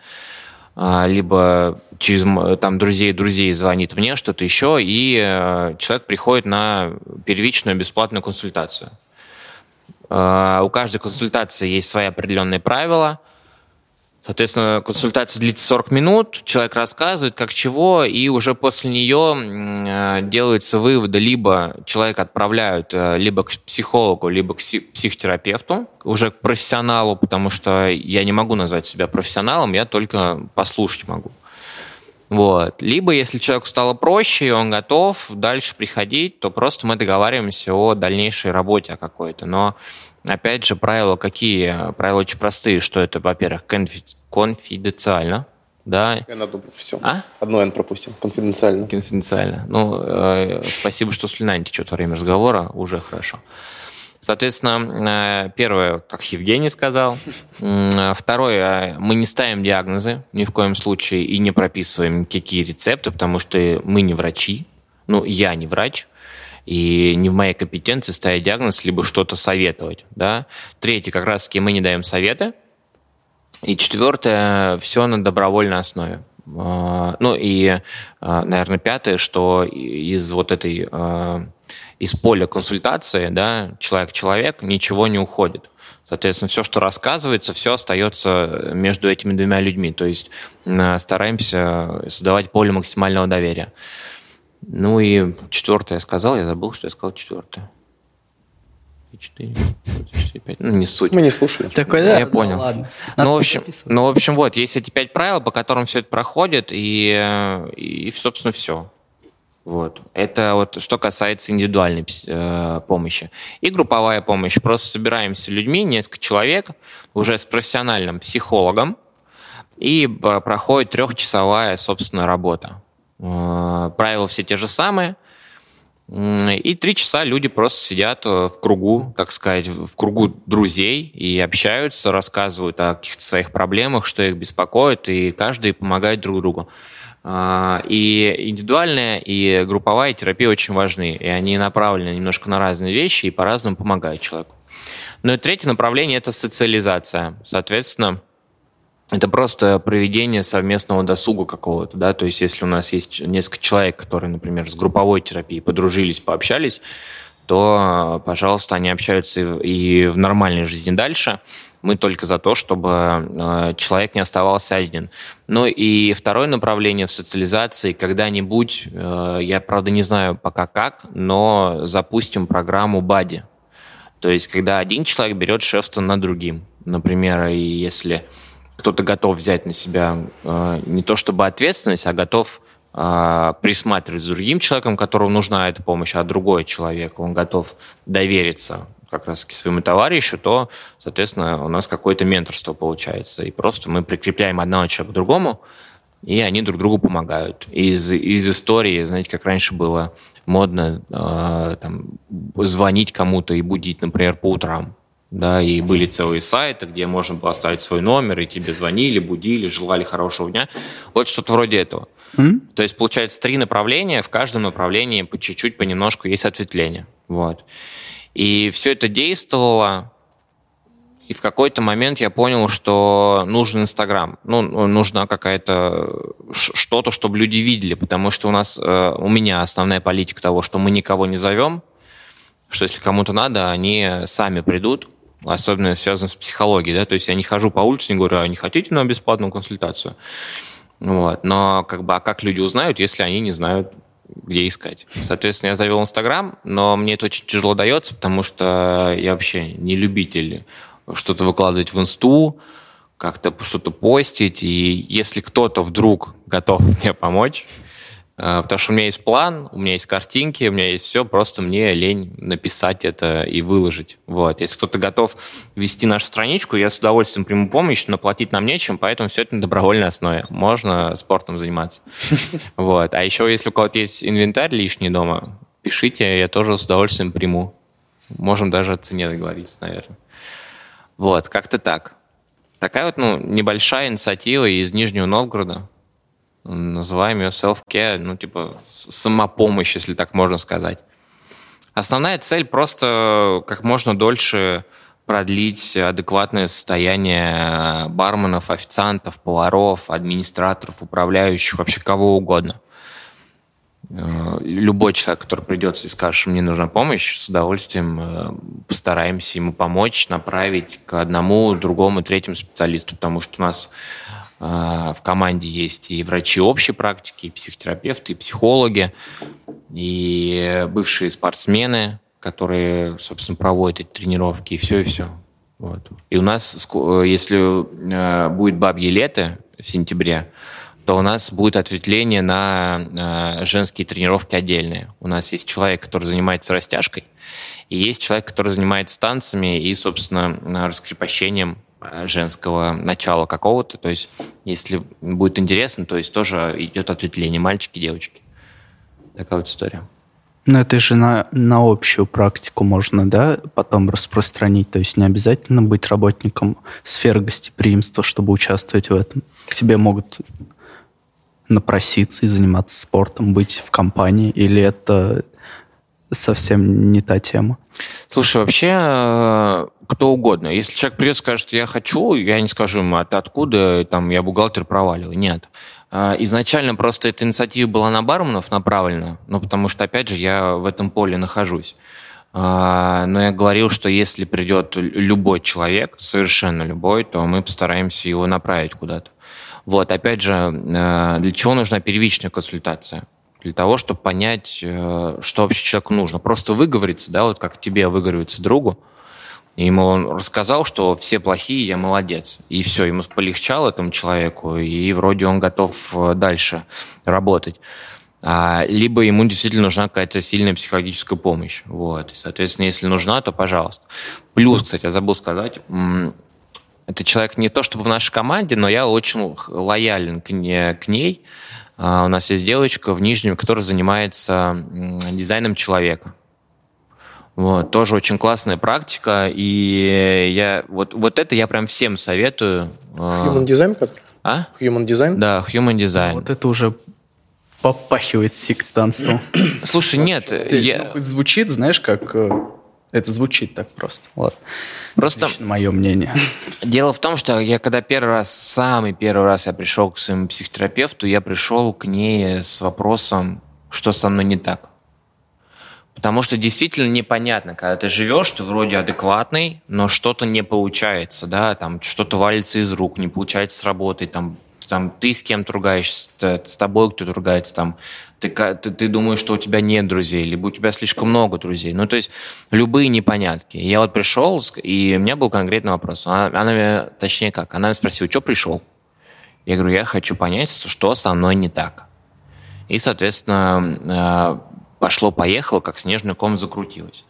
либо через там друзей друзей звонит мне, что-то еще, и человек приходит на первичную бесплатную консультацию. У каждой консультации есть свои определенные правила – Соответственно, консультация длится 40 минут, человек рассказывает, как чего, и уже после нее э, делаются выводы, либо человека отправляют э, либо к психологу, либо к психотерапевту, уже к профессионалу, потому что я не могу назвать себя профессионалом, я только послушать могу. Вот. Либо, если человеку стало проще, и он готов дальше приходить, то просто мы договариваемся о дальнейшей работе какой-то. Но Опять же, правила какие? Правила очень простые, что это, во-первых, конфи- конфиденциально, да. Одну пропустил. А? Одно N пропустил. Конфиденциально. Конфиденциально. Ну, э, спасибо, что слюна не течет во время разговора. Уже хорошо. Соответственно, э, первое, как Евгений сказал. Второе, мы не ставим диагнозы ни в коем случае и не прописываем какие рецепты, потому что мы не врачи. Ну, я не врач и не в моей компетенции ставить диагноз, либо что-то советовать. Да? Третье, как раз-таки мы не даем советы. И четвертое, все на добровольной основе. А, ну и, а, наверное, пятое, что из вот этой, а, из поля консультации, да, человек-человек, ничего не уходит. Соответственно, все, что рассказывается, все остается между этими двумя людьми. То есть стараемся создавать поле максимального доверия. Ну и четвертое я сказал, я забыл, что я сказал четвертое. четыре, пять. Ну, не суть. Мы не слушали. Такой, да, я да, понял. Ладно. Ну, в общем, ну, в общем, вот, есть эти пять правил, по которым все это проходит, и, и собственно, все. Вот. Это вот что касается индивидуальной э, помощи. И групповая помощь. Просто собираемся людьми, несколько человек, уже с профессиональным психологом, и проходит трехчасовая, собственно, работа. Э, правила все те же самые. И три часа люди просто сидят э, в кругу, так сказать, в кругу друзей и общаются, рассказывают о каких-то своих проблемах, что их беспокоит, и каждый помогает друг другу. Э, и индивидуальная, и групповая терапия очень важны, и они направлены немножко на разные вещи и по-разному помогают человеку. Ну и третье направление – это социализация. Соответственно, это просто проведение совместного досуга какого-то, да, то есть если у нас есть несколько человек, которые, например, с групповой терапией подружились, пообщались, то, пожалуйста, они общаются и в нормальной жизни дальше. Мы только за то, чтобы э, человек не оставался один. Ну и второе направление в социализации, когда-нибудь, э, я, правда, не знаю пока как, но запустим программу БАДИ. То есть, когда один человек берет шефство над другим. Например, если кто-то готов взять на себя э, не то чтобы ответственность, а готов присматривать за другим человеком, которому нужна эта помощь, а другой человек, он готов довериться как раз своему товарищу, то, соответственно, у нас какое-то менторство получается. И просто мы прикрепляем одного человека к другому, и они друг другу помогают. Из, из истории, знаете, как раньше было модно э, там, звонить кому-то и будить, например, по утрам. Да, и были целые сайты, где можно было оставить свой номер, и тебе звонили, будили, желали хорошего дня. Вот что-то вроде этого. Mm-hmm. То есть, получается, три направления, в каждом направлении по чуть-чуть, понемножку есть ответвление. Вот. И все это действовало, и в какой-то момент я понял, что нужен Инстаграм. Ну, нужна какая-то что-то, чтобы люди видели, потому что у нас, э, у меня основная политика того, что мы никого не зовем, что если кому-то надо, они сами придут, особенно связано с психологией, да, то есть я не хожу по улице, не говорю, а не хотите на бесплатную консультацию? Вот. Но как бы, а как люди узнают, если они не знают, где искать. Соответственно, я завел Инстаграм, но мне это очень тяжело дается, потому что я вообще не любитель что-то выкладывать в инсту, как-то что-то постить. И если кто-то вдруг готов <laughs> мне помочь, потому что у меня есть план, у меня есть картинки, у меня есть все, просто мне лень написать это и выложить. Вот. Если кто-то готов вести нашу страничку, я с удовольствием приму помощь, но платить нам нечем, поэтому все это на добровольной основе. Можно спортом заниматься. <laughs> Вот. А еще, если у кого-то есть инвентарь лишний дома, пишите, я тоже с удовольствием приму. Можем даже о цене договориться, наверное. Вот, как-то так. Такая вот, ну, небольшая инициатива из Нижнего Новгорода называем ее self-care, ну, типа самопомощь, если так можно сказать. Основная цель просто как можно дольше продлить адекватное состояние барменов, официантов, поваров, администраторов, управляющих, вообще кого угодно. Э, любой человек, который придет и скажет, что мне нужна помощь, с удовольствием э, постараемся ему помочь, направить к одному, другому, третьему специалисту, потому что у нас в команде есть и врачи общей практики, и психотерапевты, и психологи, и бывшие спортсмены, которые, собственно, проводят эти тренировки, и все, и все. Вот. И у нас, если э, будет бабье лето в сентябре, то у нас будет ответвление на э, женские тренировки отдельные. У нас есть человек, который занимается растяжкой, и есть человек, который занимается танцами и, собственно, раскрепощением женского начала какого-то. То есть, если будет интересно, то есть тоже идет ответвление мальчики, девочки. Такая вот история. Но это же на, на общую практику можно, да, потом распространить. То есть не обязательно быть работником сферы гостеприимства, чтобы участвовать в этом. К тебе могут напроситься и заниматься спортом, быть в компании, или это совсем не та тема? Слушай, вообще э, кто угодно. Если человек придет и скажет, что я хочу, я не скажу ему, а ты откуда, там, я бухгалтер, проваливаю. Нет. А, изначально просто эта инициатива была на барменов направлена, ну, потому что, опять же, я в этом поле нахожусь. А, но я говорил, что если придет любой человек, совершенно любой, то мы постараемся его направить куда-то. Вот, опять же, э, для чего нужна первичная консультация? Для того, чтобы понять, э, что вообще человеку нужно. Просто выговориться, да, вот как тебе выговариваться другу, и ему он рассказал, что все плохие, я молодец. И все, ему полегчало этому человеку, и вроде он готов э, дальше работать. А, либо ему действительно нужна какая-то сильная психологическая помощь. Вот. соответственно, если нужна, то пожалуйста. Плюс, кстати, я забыл сказать, это человек не то чтобы в нашей команде, но я очень лоялен к, не, к ней. А, у нас есть девочка в Нижнем, которая занимается дизайном человека. Вот, тоже очень классная практика, и я вот, вот это я прям всем советую. Human Design, который? А? Human Design? Да, Human Design. Вот это уже попахивает сектантством. <clears throat> Слушай, нет, Ты, я... ну, звучит, знаешь, как э, это звучит так просто. Ладно. Просто Лично мое мнение. <laughs> Дело в том, что я когда первый раз, самый первый раз я пришел к своему психотерапевту, я пришел к ней с вопросом, что со мной не так. Потому что действительно непонятно, когда ты живешь, ты вроде адекватный, но что-то не получается, да, там что-то валится из рук, не получается с работой, там, там ты с кем-то ругаешься, с тобой кто-то ругается, там, ты, ты, ты думаешь, что у тебя нет друзей, либо у тебя слишком много друзей. Ну, то есть любые непонятки. Я вот пришел, и у меня был конкретный вопрос. Она, она точнее как, она меня спросила, что пришел? Я говорю, я хочу понять, что со мной не так. И, соответственно, э, пошло-поехало, как снежный ком закрутилось.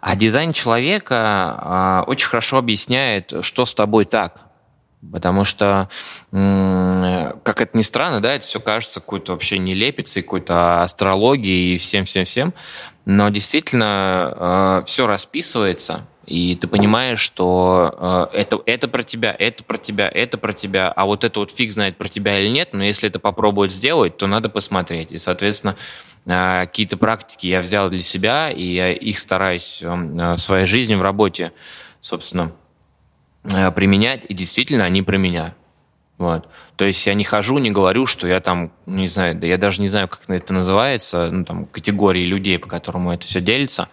А дизайн человека э, очень хорошо объясняет, что с тобой так. Потому что, как это ни странно, да, это все кажется какой-то вообще нелепицей, какой-то астрологией и всем-всем-всем. Но действительно э, все расписывается, и ты понимаешь, что э, это, это про тебя, это про тебя, это про тебя, а вот это вот фиг знает про тебя или нет, но если это попробовать сделать, то надо посмотреть. И, соответственно, какие-то практики я взял для себя, и я их стараюсь э, в своей жизни, в работе, собственно, Э, применять, и действительно они про меня. Вот. То есть я не хожу, не говорю, что я там, не знаю, да я даже не знаю, как это называется, ну, там, категории людей, по которому это все делится.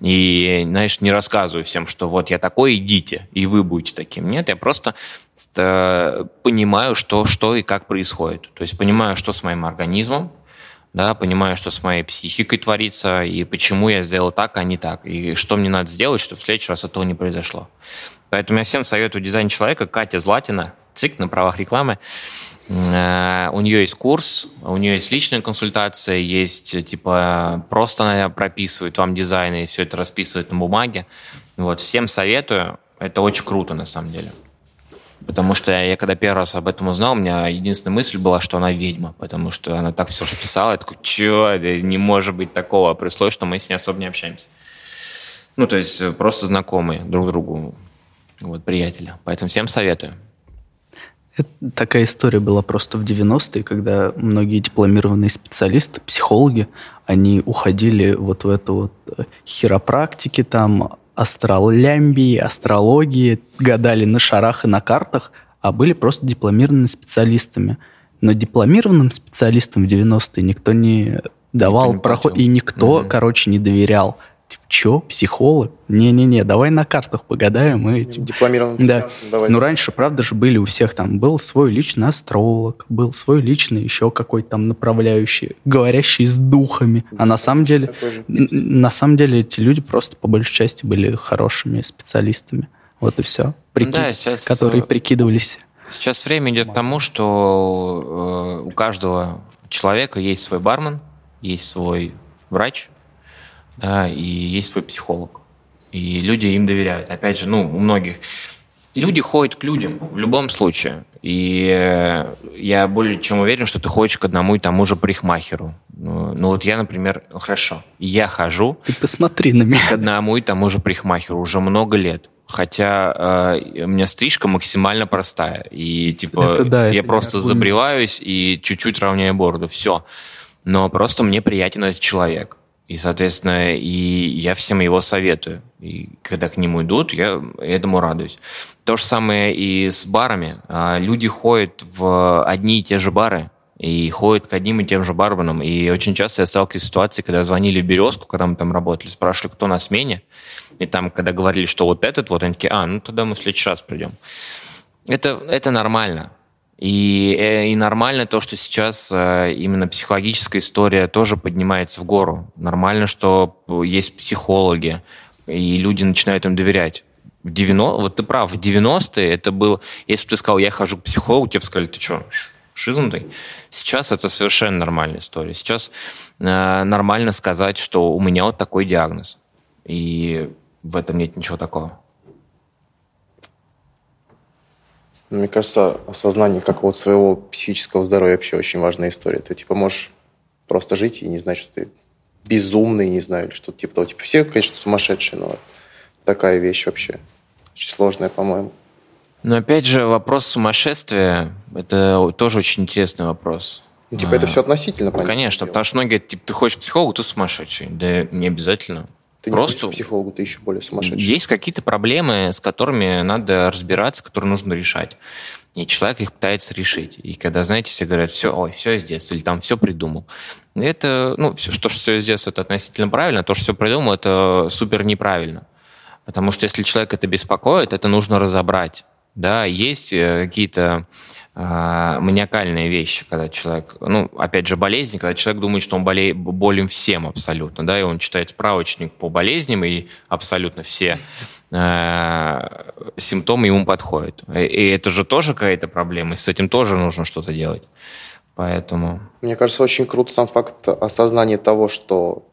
И, знаешь, не рассказываю всем, что вот я такой, идите, и вы будете таким. Нет, я просто э, понимаю, что, что и как происходит. То есть понимаю, что с моим организмом, да, понимаю, что с моей психикой творится, и почему я сделал так, а не так, и что мне надо сделать, чтобы в следующий раз этого не произошло. Поэтому я всем советую дизайн человека. Катя Златина, ЦИК на правах рекламы. Э, у нее есть курс, у нее есть личная консультация, есть типа просто она прописывает вам дизайн и все это расписывает на бумаге. Вот, всем советую. Это очень круто на самом деле. Потому что я, когда первый раз об этом узнал, у меня единственная мысль была, что она ведьма, потому что она так все расписала. Я такой, чё, не может быть такого, при условии, что мы с ней особо не общаемся. Ну, то есть э, просто знакомые друг другу вот, приятеля. Поэтому всем советую. Это такая история была просто в 90-е, когда многие дипломированные специалисты, психологи, они уходили вот в эту вот э, хиропрактики, там, астролямбии, астрологии, гадали на шарах и на картах, а были просто дипломированными специалистами. Но дипломированным специалистам в 90-е никто не давал никто не проход, и никто, mm-hmm. короче, не доверял. Чё, психолог? Не-не-не, давай на картах погадаем. И, типа, Дипломированный Да. Давай. Ну, раньше, правда же, были у всех там, был свой личный астролог, был свой личный еще какой-то там направляющий, говорящий с духами. А на самом деле, на самом деле эти люди просто по большей части были хорошими специалистами. Вот и все. Прики... Да, сейчас... Которые э, прикидывались. Сейчас время идет к тому, что э, у каждого человека есть свой бармен, есть свой врач, да, и есть свой психолог. И люди им доверяют. Опять же, ну, у многих люди ходят к людям в любом случае. И э, я более чем уверен, что ты ходишь к одному и тому же парикмахеру. Ну, ну вот я, например, ну, хорошо, я хожу... Ты посмотри на меня. К одному и тому же парикмахеру уже много лет. Хотя э, у меня стрижка максимально простая. И типа это да, я это просто забриваюсь и чуть-чуть равняю бороду. Все. Но просто мне приятен этот человек. И, соответственно, и я всем его советую. И когда к нему идут, я этому радуюсь. То же самое и с барами. А, люди ходят в одни и те же бары, и ходят к одним и тем же барменам. И очень часто я сталкиваюсь с ситуацией, когда звонили в «Березку», когда мы там работали, спрашивали, кто на смене. И там, когда говорили, что вот этот, вот они такие, а, ну тогда мы в следующий раз придем. Это, это нормально. И, э, и нормально то, что сейчас э, именно психологическая история тоже поднимается в гору. Нормально, что есть психологи, и люди начинают им доверять. В 90, вот ты прав, в 90-е это был... Если бы ты сказал, я хожу к психологу, тебе бы сказали, ты что, шизнутый? Сейчас это совершенно нормальная история. Сейчас э, нормально сказать, что у меня вот такой диагноз. И в этом нет ничего такого. Мне кажется, осознание какого-то своего психического здоровья вообще очень важная история. Ты типа можешь просто жить и не знать, что ты безумный, не знаю, или что-то типа того. Типа все, конечно, сумасшедшие, но такая вещь вообще очень сложная, по-моему. Но опять же, вопрос сумасшествия – это тоже очень интересный вопрос. Ну, типа, а, это все относительно, понятно. Конечно, потому что многие, типа, ты хочешь психологу, ты сумасшедший. Да не обязательно. Ты не Просто психологу, ты еще более сумасшедший. Есть какие-то проблемы, с которыми надо разбираться, которые нужно решать. И человек их пытается решить. И когда, знаете, все говорят, все, ой, все из детства, или там все придумал. Это, ну, все, что все из детства, это относительно правильно, то, что все придумал, это супер неправильно. Потому что если человек это беспокоит, это нужно разобрать. Да, есть э, какие-то э, маниакальные вещи, когда человек, ну, опять же, болезни, когда человек думает, что он боле, болен всем абсолютно, да, и он читает справочник по болезням, и абсолютно все э, симптомы ему подходят. И, и это же тоже какая-то проблема, и с этим тоже нужно что-то делать. Поэтому... Мне кажется, очень крут сам факт осознания того, что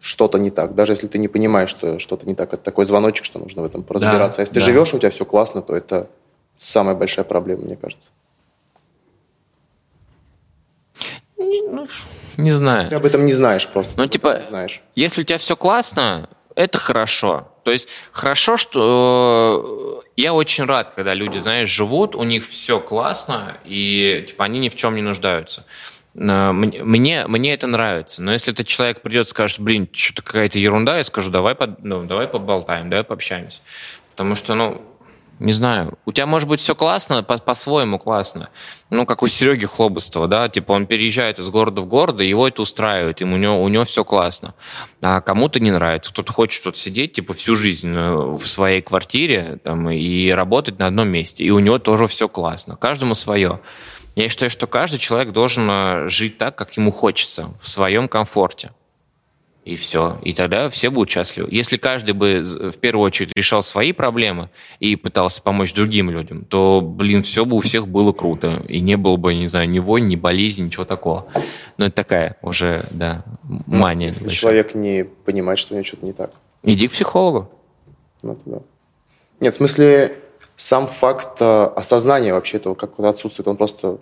что-то не так. Даже если ты не понимаешь, что что-то не так, это такой звоночек, что нужно в этом разбираться. Да, если да. ты живешь, у тебя все классно, то это самая большая проблема, мне кажется. Не, ну, не знаю. Ты об этом не знаешь просто. Ну, типа, знаешь. если у тебя все классно, это хорошо. То есть хорошо, что э, я очень рад, когда люди, знаешь, живут, у них все классно, и типа они ни в чем не нуждаются. Мне, мне это нравится. Но если этот человек придет и скажет, блин, что-то какая-то ерунда, я скажу, давай, под, ну, давай поболтаем, давай пообщаемся. Потому что, ну, не знаю, у тебя может быть все классно, по- по-своему классно. Ну, как у Сереги Хлобыстова, да, типа он переезжает из города в город, и его это устраивает, ему, у, него, у него все классно. А кому-то не нравится, кто-то хочет тут сидеть, типа, всю жизнь э, в своей квартире там, и работать на одном месте, и у него тоже все классно. Каждому свое. Я считаю, что каждый человек должен э, жить так, как ему хочется, в своем комфорте. И все. И тогда все будут счастливы. Если каждый бы в первую очередь решал свои проблемы и пытался помочь другим людям, то, блин, все бы у всех было круто. И не было бы, не знаю, ни войн, ни болезни, ничего такого. Но это такая уже, да, мания. Если человек не понимает, что у него что-то не так. Иди к психологу. Ну, да. Нет, в смысле, сам факт э, осознания вообще этого как-то отсутствует. Он просто,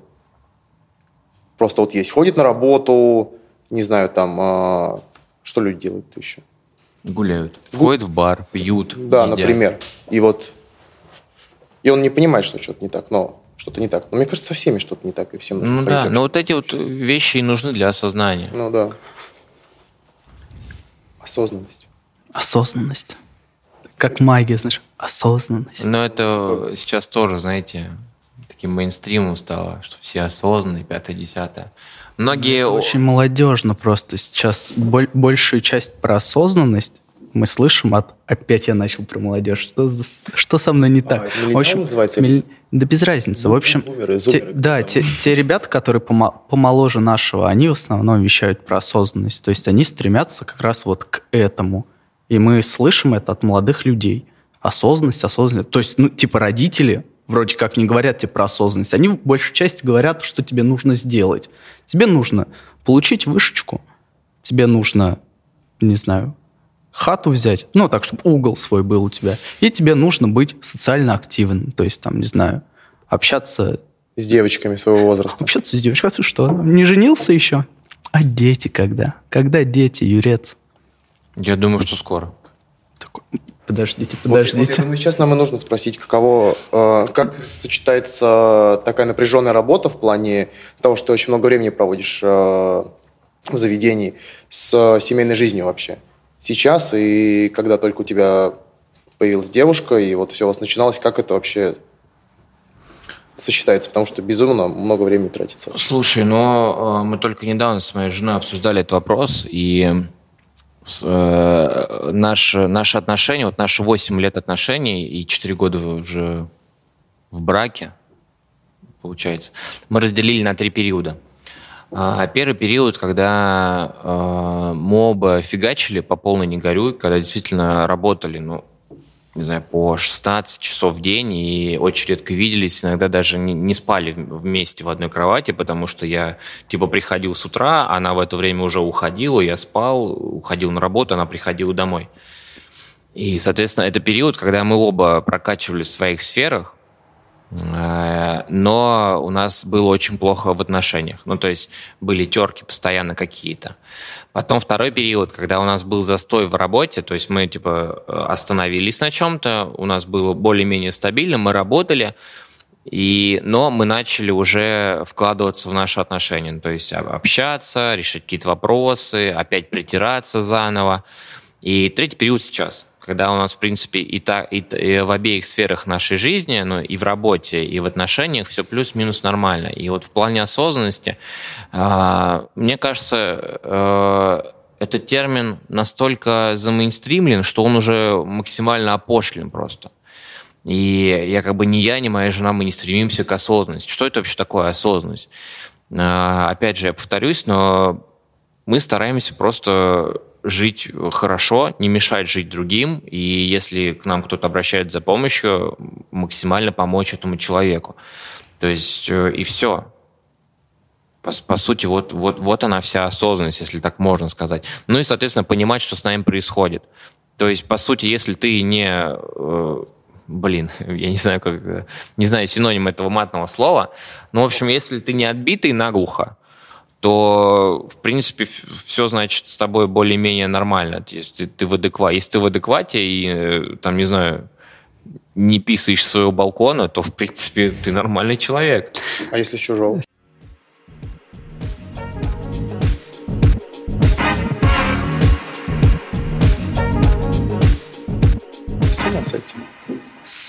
просто вот есть. Ходит на работу, не знаю, там, э, что люди делают еще? Гуляют. Входят в бар, пьют. Да, едят. например. И вот, и он не понимает, что что-то не так, но что-то не так. Но мне кажется, со всеми что-то не так, и всем нужно Ну да, но вот эти вот вещи и нужны для осознания. Ну да. Осознанность. Осознанность. Как магия, знаешь, осознанность. Но это сейчас тоже, знаете, таким мейнстримом стало, что все осознанные, пятое, десятое. Многие... Очень молодежно просто. Сейчас большую часть про осознанность мы слышим от... Опять я начал про молодежь. Что, за... что со мной не а, так? В общем, называется? Миль... Да без разницы. В общем, зумеры, зумеры, те, да, те, те ребята, которые помо... помоложе нашего, они в основном вещают про осознанность. То есть они стремятся как раз вот к этому. И мы слышим это от молодых людей. Осознанность, осознанность. То есть, ну, типа, родители вроде как не говорят тебе про осознанность. Они в большей части говорят, что тебе нужно сделать. Тебе нужно получить вышечку, тебе нужно, не знаю, хату взять, ну, так, чтобы угол свой был у тебя, и тебе нужно быть социально активным, то есть, там, не знаю, общаться... С девочками своего возраста. Общаться с девочками, а ты что, не женился еще? А дети когда? Когда дети, Юрец? Я думаю, что скоро. Подождите, подождите. Вот, вот, я думаю, сейчас нам и нужно спросить, каково, э, как сочетается такая напряженная работа в плане того, что ты очень много времени проводишь э, в заведении с семейной жизнью вообще. Сейчас и когда только у тебя появилась девушка, и вот все у вас начиналось, как это вообще сочетается, потому что безумно много времени тратится. Слушай, ну э, мы только недавно с моей женой обсуждали этот вопрос, и э, наши отношения, вот наши 8 лет отношений и 4 года уже в браке, получается, мы разделили на три периода. А, первый период, когда э, мы оба фигачили по полной не горюй, когда действительно работали, ну, не знаю, по 16 часов в день и очень редко виделись, иногда даже не, не спали вместе в одной кровати, потому что я типа приходил с утра, она в это время уже уходила, я спал, уходил на работу, она приходила домой. И, соответственно, это период, когда мы оба прокачивались в своих сферах, но у нас было очень плохо в отношениях. Ну, то есть были терки постоянно какие-то. Потом второй период, когда у нас был застой в работе, то есть мы типа остановились на чем-то, у нас было более-менее стабильно, мы работали, и, но мы начали уже вкладываться в наши отношения, то есть общаться, решить какие-то вопросы, опять притираться заново. И третий период сейчас – когда у нас, в принципе, и, та, и, и в обеих сферах нашей жизни, ну, и в работе, и в отношениях все плюс-минус нормально. И вот в плане осознанности, э, мне кажется, э, этот термин настолько замейнстримлен, что он уже максимально опошлен просто. И я как бы ни я, ни моя жена, мы не стремимся к осознанности. Что это вообще такое осознанность? Э, опять же, я повторюсь, но мы стараемся просто жить хорошо, не мешать жить другим, и если к нам кто-то обращается за помощью, максимально помочь этому человеку. То есть э, и все. По, по сути, вот, вот, вот она вся осознанность, если так можно сказать. Ну и, соответственно, понимать, что с нами происходит. То есть, по сути, если ты не... Э, блин, <laughs> я не знаю, как... Не знаю синоним этого матного слова. Но, в общем, если ты не отбитый наглухо, то, в принципе, все, значит, с тобой более-менее нормально. Если ты в адеквате, если ты в адеквате и, э, там, не знаю, не писаешь своего балкона, то, в принципе, ты нормальный человек. А если с чужого?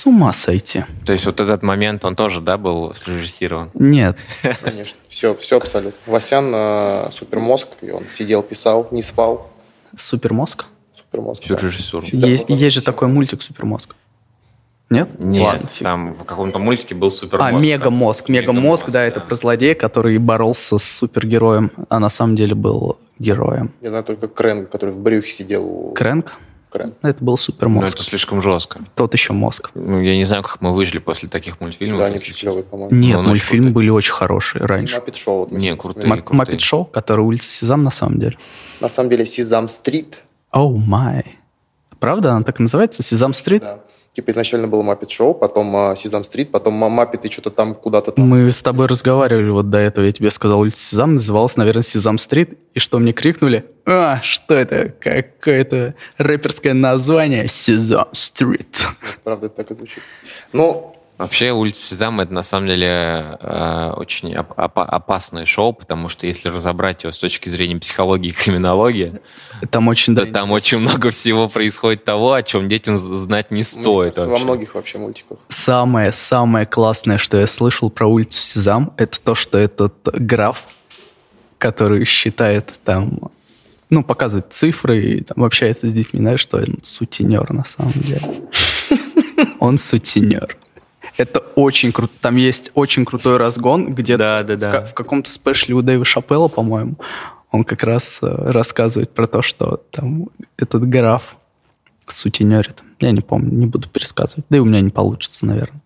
С ума сойти. То есть вот этот момент, он тоже, да, был срежиссирован? Нет. <laughs> Конечно. Все, все абсолютно. Васян э, супермозг, и он сидел, писал, не спал. Супермозг? Супермозг, да. режиссур. Всегда Есть, есть же такой мультик Супермозг. Нет? Нет, Ладно, фиг. там в каком-то мультике был супер А, Мегамозг. Мегамозг, да, это про злодея, который боролся с супергероем, а на самом деле был героем. Я знаю только Крэнга, который в брюхе сидел. у- Крэнг. Это был Но супермозг. Ну, это слишком жестко. Тот еще мозг. Ну, я не знаю, как мы выжили после таких мультфильмов. Да, они клевые, по-моему. Нет, очень мультфильмы были очень хорошие раньше. Маппет Шоу. вот Не, крутые. смотрели. крутые. Маппет Шоу, который улица Сезам на самом деле. На самом деле Сезам Стрит. Оу май. Правда, она так и называется? Сезам Стрит? Да. Типа изначально было Маппет Шоу, потом Сезам Стрит, потом Маппеты что-то там куда-то там. Мы с тобой разговаривали вот до этого, я тебе сказал, улица Сезам называлась, наверное, Сезам Стрит, и что мне крикнули? А, что это? Какое-то рэперское название Сезам Стрит. Правда, это так и звучит. Ну, Вообще, улица Сезам это на самом деле э, очень оп- опа- опасное шоу, потому что если разобрать его с точки зрения психологии и криминологии, Там очень... да, там очень много всего происходит того, о чем детям знать не стоит. кажется, во многих вообще мультиках. Самое-самое классное, что я слышал про улицу Сезам, это то, что этот граф, который считает там, ну, показывает цифры и там общается с детьми, знаешь, что он сутенер на самом деле. <laughs> Он сутенер. Это очень круто. Там есть очень крутой разгон, где Да, да, да. в, в каком-то спешле у Дэйва Шапелла, по-моему, он как раз э, рассказывает про то, что там этот граф сутенерит. Я не помню, не буду пересказывать. Да и у меня не получится, наверное.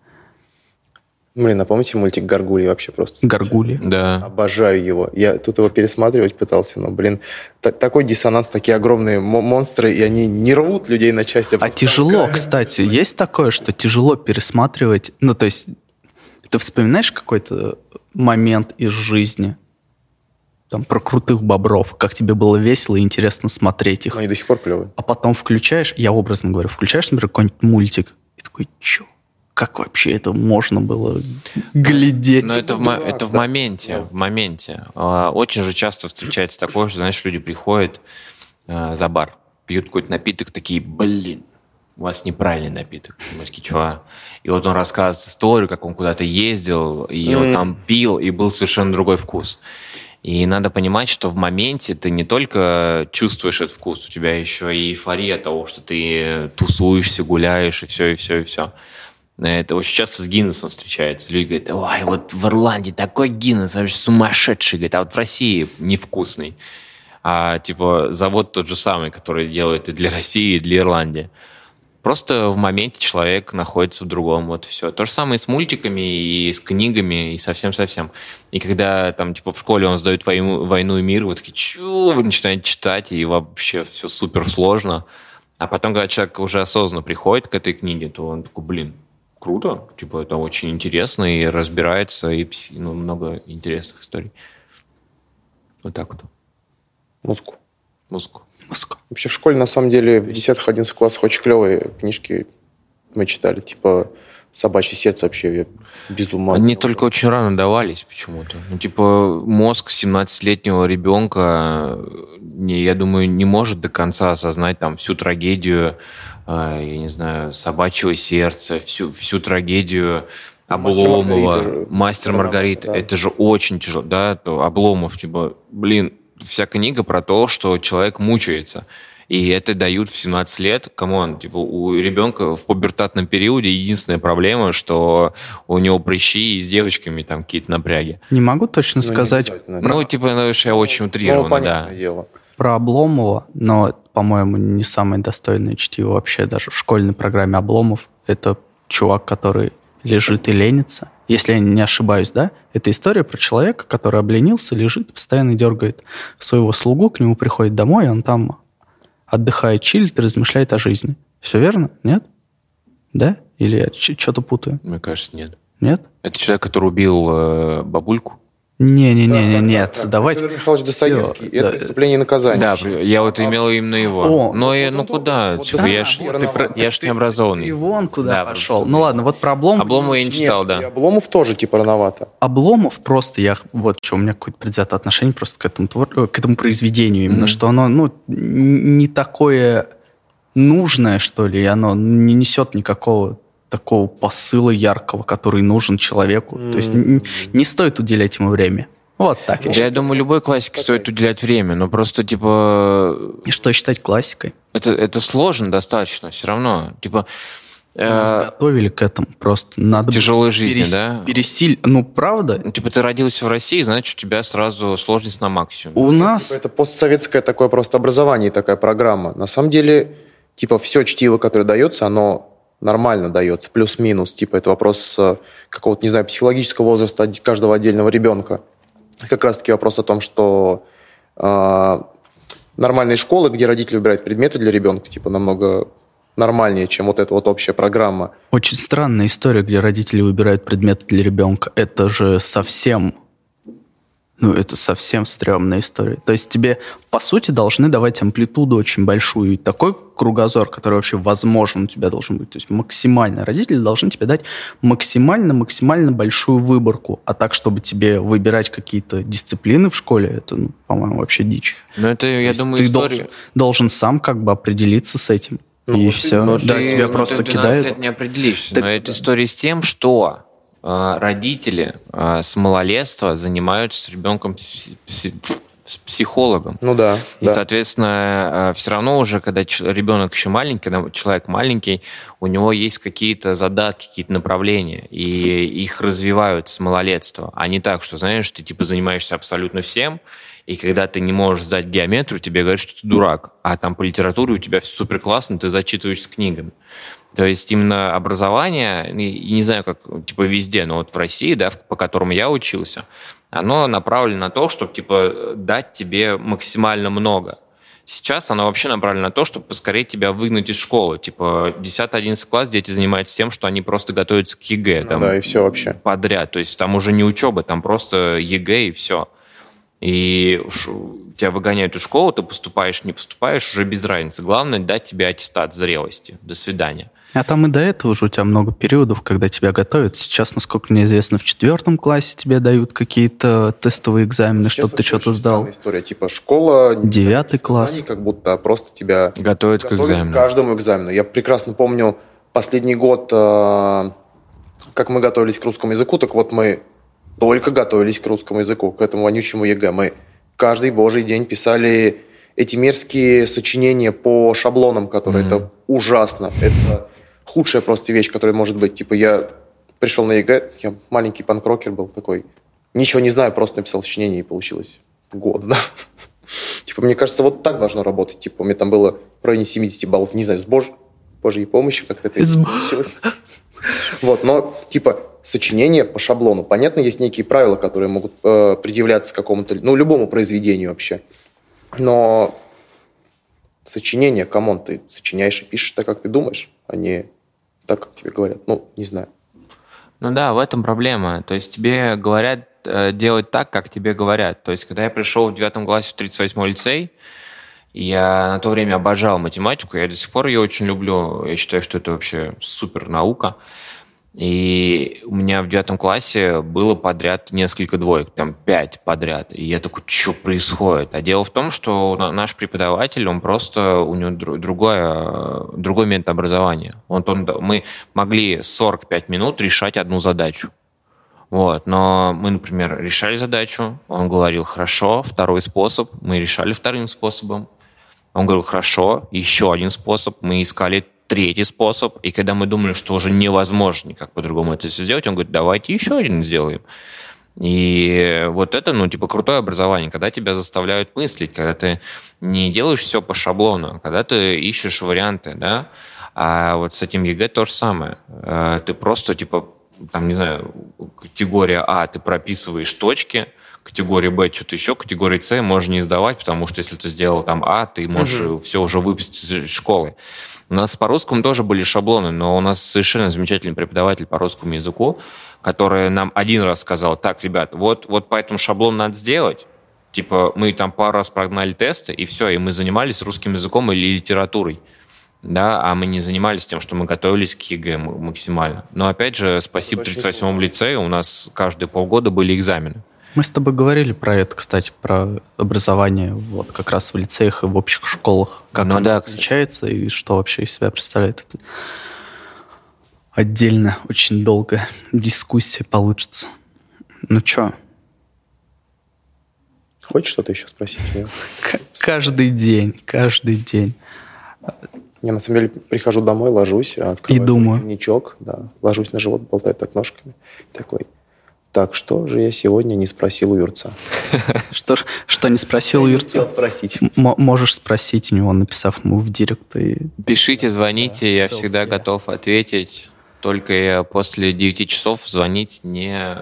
Блин, напомните мультик Гаргульи вообще просто. Гаргули. Да. Обожаю его. Я тут его пересматривать пытался, но, блин, та- такой диссонанс, такие огромные мо- монстры, и они не рвут людей на части. А просто тяжело, толкают. кстати, есть такое, что тяжело пересматривать. Ну, то есть, ты вспоминаешь какой-то момент из жизни, там, про крутых бобров, как тебе было весело и интересно смотреть их. Но они до сих пор клевые. А потом включаешь, я образно говорю, включаешь, например, какой-нибудь мультик, и такой, чё? Как вообще это можно было глядеть? Но это в, это в моменте, Да. в моменте. А, Очень же часто встречается такое, что, знаешь, люди приходят э, за бар, пьют какой-то напиток, такие, блин, у вас неправильный напиток. Мы такие, чего? И вот он рассказывает историю, как он куда-то ездил, и он Мгм. там пил, и был совершенно другой вкус. И надо понимать, что в моменте ты не только чувствуешь этот вкус, у тебя еще и эйфория того, что ты тусуешься, гуляешь, и все, и все, и все. Это очень часто с Гиннесом встречается. Люди говорят, ой, вот в Ирландии такой Гиннес, вообще сумасшедший. Говорит, а вот в России невкусный. А типа завод тот же самый, который делает и для России, и для Ирландии. Просто в моменте человек находится в другом, вот все. То же самое и с мультиками, и с книгами, и совсем-совсем. И когда там типа в школе он сдает войну, войну и мир, вы такие, чё? Вы начинаете читать, и вообще все супер сложно. А потом, когда человек уже осознанно приходит к этой книге, то он такой, блин, круто, типа это очень интересно и разбирается, и ну, много интересных историй. Вот так вот. Музыку. Музыку. Мозг. Вообще в школе, на самом деле, в 10-11 классах очень клевые книжки мы читали. Типа «Собачье сердце» вообще я без ума. Они только очень рано давались почему-то. Ну, типа, мозг 17-летнего ребенка, не, я думаю, не может до конца осознать там всю трагедию э, я не знаю, собачьего сердца, всю, всю трагедию Мастер Обломова, Маргарита. Мастер Маргарита. Да. Это же очень тяжело, да, то Обломов, типа, блин, вся книга про то, что человек мучается. И это дают в 17 лет. Come on, типа, у ребенка в пубертатном периоде единственная проблема, что у него прыщи и с девочками там какие-то напряги. Не могу точно Ну, не сказать обязательно. Ну, типа, ну, уж я очень Ну, утрированно, да. дело. Про Обломова, но, по-моему, не самое достойное чтиво вообще даже в школьной программе Обломов. Это чувак, который лежит и ленится. Если я не ошибаюсь, да? Это история про человека, который обленился, лежит, постоянно дергает своего слугу, к нему приходит домой, и он там отдыхает, чилит, размышляет о жизни. Все верно? Нет? Да? Или я что-то путаю? Мне кажется, нет. Нет? Это человек, который убил э, бабульку? Не-не-не, Так, так, нет. так, так. Давайте. Федор Михайлович Достоевский. Всё, это да. преступление и наказание. Да, я вот имел именно его. О, Но я, ну он куда? вот Типа, да, я ж, ты ты про- я ж не образованный. Ты вон куда Да, пошел. просто- Ну ладно, вот про Обломова. Обломова я не читал, Нет, и да. Обломов тоже типа рановато. Обломов просто я вот что у меня какое-то предвзятое отношение просто к этому твор- э, к этому произведению именно Мгм. что оно ну не такое нужное что ли и оно не несет никакого такого посыла яркого который нужен человеку то есть н- не стоит уделять ему время вот так я Да, я думаю, любой классике стоит уделять время, но просто, типа, и что считать классикой это, это сложно достаточно все равно. Типа, Нас э, готовили к этому просто надо Тяжелой жизни, да? пересиль ну правда ну, типа, ты родился в России, значит, у тебя сразу сложность на максимум. у нас Типа, это постсоветское такое просто образование, такая программа. На самом деле, типа, все чтиво, которое дается, оно нормально дается, плюс-минус. Типа, это вопрос э, какого-то, не знаю, психологического возраста каждого отдельного ребенка. Как раз-таки вопрос о том, что э, нормальные школы, где родители выбирают предметы для ребенка, типа, намного нормальнее, чем вот эта вот общая программа. Очень странная история, где родители выбирают предметы для ребенка. Это же совсем... Ну, это совсем стрёмная история. То есть тебе, по сути, должны давать амплитуду очень большую. И такой кругозор, который вообще возможен у тебя должен быть. То есть максимально. Родители должны тебе дать максимально-максимально большую выборку. А так, чтобы тебе выбирать какие-то дисциплины в школе, это, ну, по-моему, вообще дичь. Но это, То я думаю, ты история... должен, должен сам как бы определиться с этим. Ну, и вот все. Да, ты- тебя ну, просто ты в 12 кидают. лет не определишься. Так- Но это история с тем, что родители э, с малолетства занимаются с ребенком с психологом. Ну да, И, да. соответственно, все равно уже, когда ребенок еще маленький, когда человек маленький, у него есть какие-то задатки, какие-то направления, и их развивают с малолетства. А не так, что, знаешь, ты типа занимаешься абсолютно всем, и когда ты не можешь сдать геометрию, тебе говорят, что ты дурак. А там по литературе у тебя все супер классно, ты зачитываешься книгами. То есть именно образование, и- не знаю, как типа везде, но вот в России, да, по которому я учился, оно направлено на то, чтобы типа дать тебе максимально много. Сейчас оно вообще направлено на то, чтобы поскорее тебя выгнать из школы. Типа 10-11 класс дети занимаются тем, что они просто готовятся к ЕГЭ. Ну там, да, и все вообще. подряд. То есть там уже не учеба, там просто ЕГЭ и все. И тебя выгоняют из школы, ты поступаешь, не поступаешь, уже без разницы. Главное дать тебе аттестат зрелости. До свидания. А там и до этого уже у тебя много периодов, когда тебя готовят. Сейчас, насколько мне известно, в четвертом классе тебе дают какие-то тестовые экзамены, Сейчас чтобы ты что-то сдал. история. Типа школа... Девятый класс. знаний, Как будто просто тебя Готовят к готовят экзамену. к каждому экзамену. Я прекрасно помню последний год, э, как мы готовились к русскому языку, так вот мы только готовились к русскому языку, к этому вонючему ЕГЭ. Мы каждый божий день писали эти мерзкие сочинения по шаблонам, которые Мгм. это ужасно. Это худшая просто вещь, которая может быть. Типа я пришел на ЕГЭ, я маленький панкрокер был такой, ничего не знаю, просто написал сочинение и получилось годно. <laughs> Типа, мне кажется, вот так должно работать. Типа, у меня там было в районе 70 баллов, не знаю, с Бож... Божьей помощью как-то это получилось. Вот, но, типа, сочинение по шаблону. Понятно, есть некие правила, которые могут э, предъявляться какому-то, ну, любому произведению вообще. Но сочинение, come on, ты сочиняешь и пишешь так, как ты думаешь, а не так, как тебе говорят. Ну, не знаю. Ну да, в этом проблема. То есть тебе говорят э, делать так, как тебе говорят. То есть когда я пришел в девятом классе в 38-й лицей, я на то время обожал математику, я до сих пор ее очень люблю. Я считаю, что это вообще супер наука. И у меня в девятом классе было подряд несколько двоек, там пять подряд. И я такой, что происходит? А дело в том, что наш преподаватель, он просто, у него другое, другой метод образования. Он, он, мы могли 45 минут решать одну задачу. Вот. Но мы, например, решали задачу, он говорил, хорошо, второй способ, мы решали вторым способом. Он говорил, хорошо, еще один способ, мы искали третий способ. И когда мы думали, что уже невозможно никак по-другому это сделать, он говорит, давайте еще один сделаем. И вот это, ну, типа, крутое образование, когда тебя заставляют мыслить, когда ты не делаешь все по шаблону, когда ты ищешь варианты, да. А вот с этим ЕГЭ то же самое. Э, ты просто, типа, там, не знаю, категория А, ты прописываешь точки, категория Б что-то еще, категория С можно не сдавать, потому что если ты сделал там А, ты можешь угу. все уже выпустить из школы. У нас по русскому тоже были шаблоны, но у нас совершенно замечательный преподаватель по русскому языку, который нам один раз сказал, так, ребят, вот, вот по этому шаблону надо сделать, Типа мы там пару раз прогнали тесты, и все, и мы занимались русским языком или литературой да, а мы не занимались тем, что мы готовились к ЕГЭ максимально. Но опять же, спасибо 38-му лицею, у нас каждые полгода были экзамены. Мы с тобой говорили про это, кстати, про образование вот как раз в лицеях и в общих школах. Как ну, оно да, отличается и что вообще из себя представляет это. Отдельно очень долгая дискуссия получится. Ну что? Хочешь что-то еще спросить? Каждый день, каждый день. Я на самом деле прихожу домой, ложусь, открываю и думаю. дневничок, да, ложусь на живот, болтаю так ножками. Такой, так, что же я сегодня не спросил у Юрца? <laughs> Что, что не спросил у Юрца? спросить. Можешь спросить у него, написав ему в директ. Пишите, звоните, я всегда готов ответить. Только после 9 часов звонить не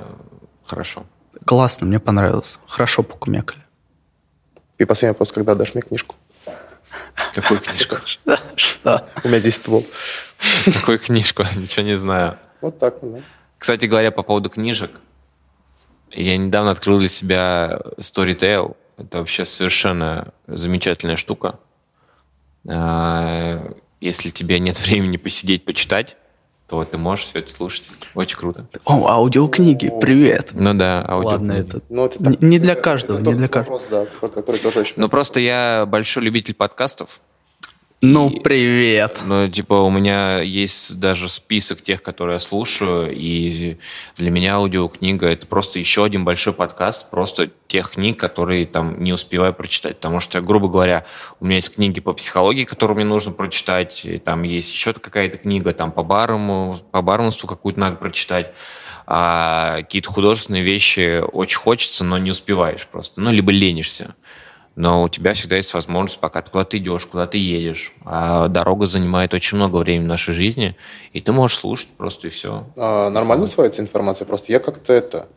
хорошо. Классно, мне понравилось. Хорошо покумекали. И последний вопрос, когда дашь мне книжку? Какую книжку? <laughs> Что? У меня здесь ствол. Какую книжку? <laughs> Ничего не знаю. Вот так, да. Кстати говоря, по поводу книжек. Я недавно открыл для себя Storytel. Это вообще совершенно замечательная штука. А, если тебе нет <laughs> времени посидеть, почитать, то ты можешь все это слушать. Очень круто. О, аудиокниги, привет. Ну да, аудиокниги. Ладно, это, ну, это так, не для каждого, это не для каждого. Вопрос, да, который тоже очень... Ну просто я большой любитель подкастов. Ну, и, привет. Ну, типа, у меня есть даже список тех, которые я слушаю, и для меня аудиокнига — это просто еще один большой подкаст, просто тех книг, которые там не успеваю прочитать. Потому что, грубо говоря, у меня есть книги по психологии, которые мне нужно прочитать, и там есть еще какая-то книга там по барому, по барменству какую-то надо прочитать а какие-то художественные вещи очень хочется, но не успеваешь просто. Ну, либо ленишься но у тебя всегда есть возможность, пока ты куда-то идешь, куда ты едешь. А дорога занимает очень много времени в нашей жизни, и ты можешь слушать просто и все. А, нормально усваивается информация? Просто я как-то это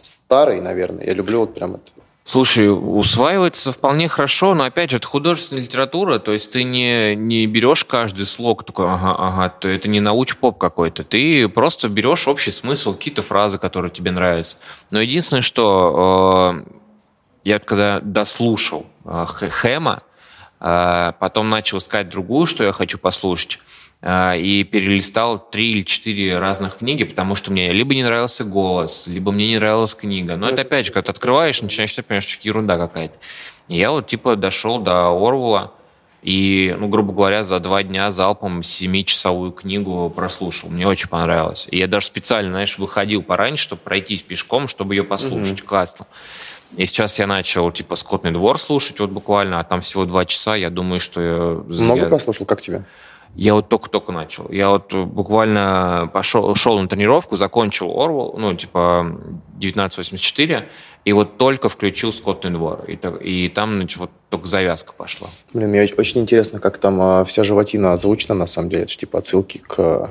старый, наверное. Я люблю вот прям это Слушай, усваивается вполне хорошо, но опять же, это художественная литература, то есть ты не, не берешь каждый слог такой, ага, ага, то это не науч-поп какой-то, ты просто берешь общий смысл, какие-то фразы, которые тебе нравятся. Но единственное, что э, я когда дослушал э, Хэма, э, потом начал искать другую, что я хочу послушать, э, и перелистал три или четыре разных книги, потому что мне либо не нравился голос, либо мне не нравилась книга. Но это опять же, когда ты открываешь, начинаешь ты понимаешь, что ерунда какая-то. И я вот типа дошел до Орвула, и, ну, грубо говоря, за два дня залпом семичасовую книгу прослушал. Мне очень понравилось. И я даже специально, знаешь, выходил пораньше, чтобы пройтись пешком, чтобы ее послушать. Mm-hmm. Классно. И сейчас я начал, типа, «Скотный двор» слушать вот буквально, а там всего два часа. Я думаю, что я... Много я... прослушал? Как тебе? Я вот только-только начал. Я вот буквально пошел, шел на тренировку, закончил Орвал, ну, типа, 1984, и вот только включил «Скотный двор». И, и там, значит, вот только завязка пошла. Блин, мне очень интересно, как там а, вся животина озвучена, на самом деле. Это же, типа, отсылки к...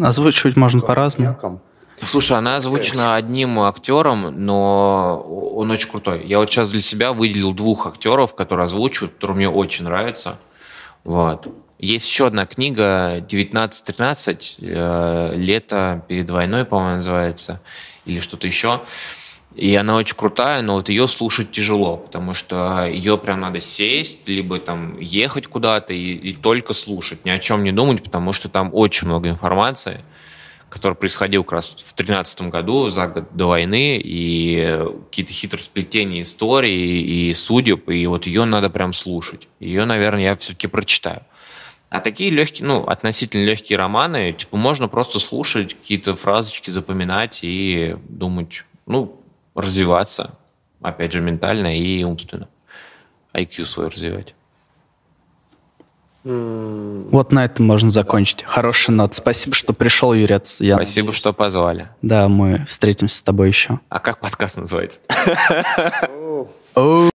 Озвучивать можно по-разному. Слушай, она озвучена одним актером, но он очень крутой. Я вот сейчас для себя выделил двух актеров, которые озвучивают, которые мне очень нравятся. Вот. Есть еще одна книга 1913, э, лето перед войной, по-моему, называется, или что-то еще. И она очень крутая, но вот ее слушать тяжело, потому что ее прям надо сесть, либо там ехать куда-то и, и только слушать, ни о чем не думать, потому что там очень много информации который происходил как раз в 13 году, за год до войны, и какие-то хитросплетения истории и судеб, и вот ее надо прям слушать. Ее, наверное, я все-таки прочитаю. А такие легкие, ну, относительно легкие романы, типа, можно просто слушать, какие-то фразочки запоминать и думать, ну, развиваться, опять же, ментально и умственно. IQ свой развивать. Вот на этом можно закончить. Хороший нот. Спасибо, что пришел, Юрец. Я Спасибо, надеюсь. что позвали. Да, мы встретимся с тобой еще. А как подкаст называется? <laughs>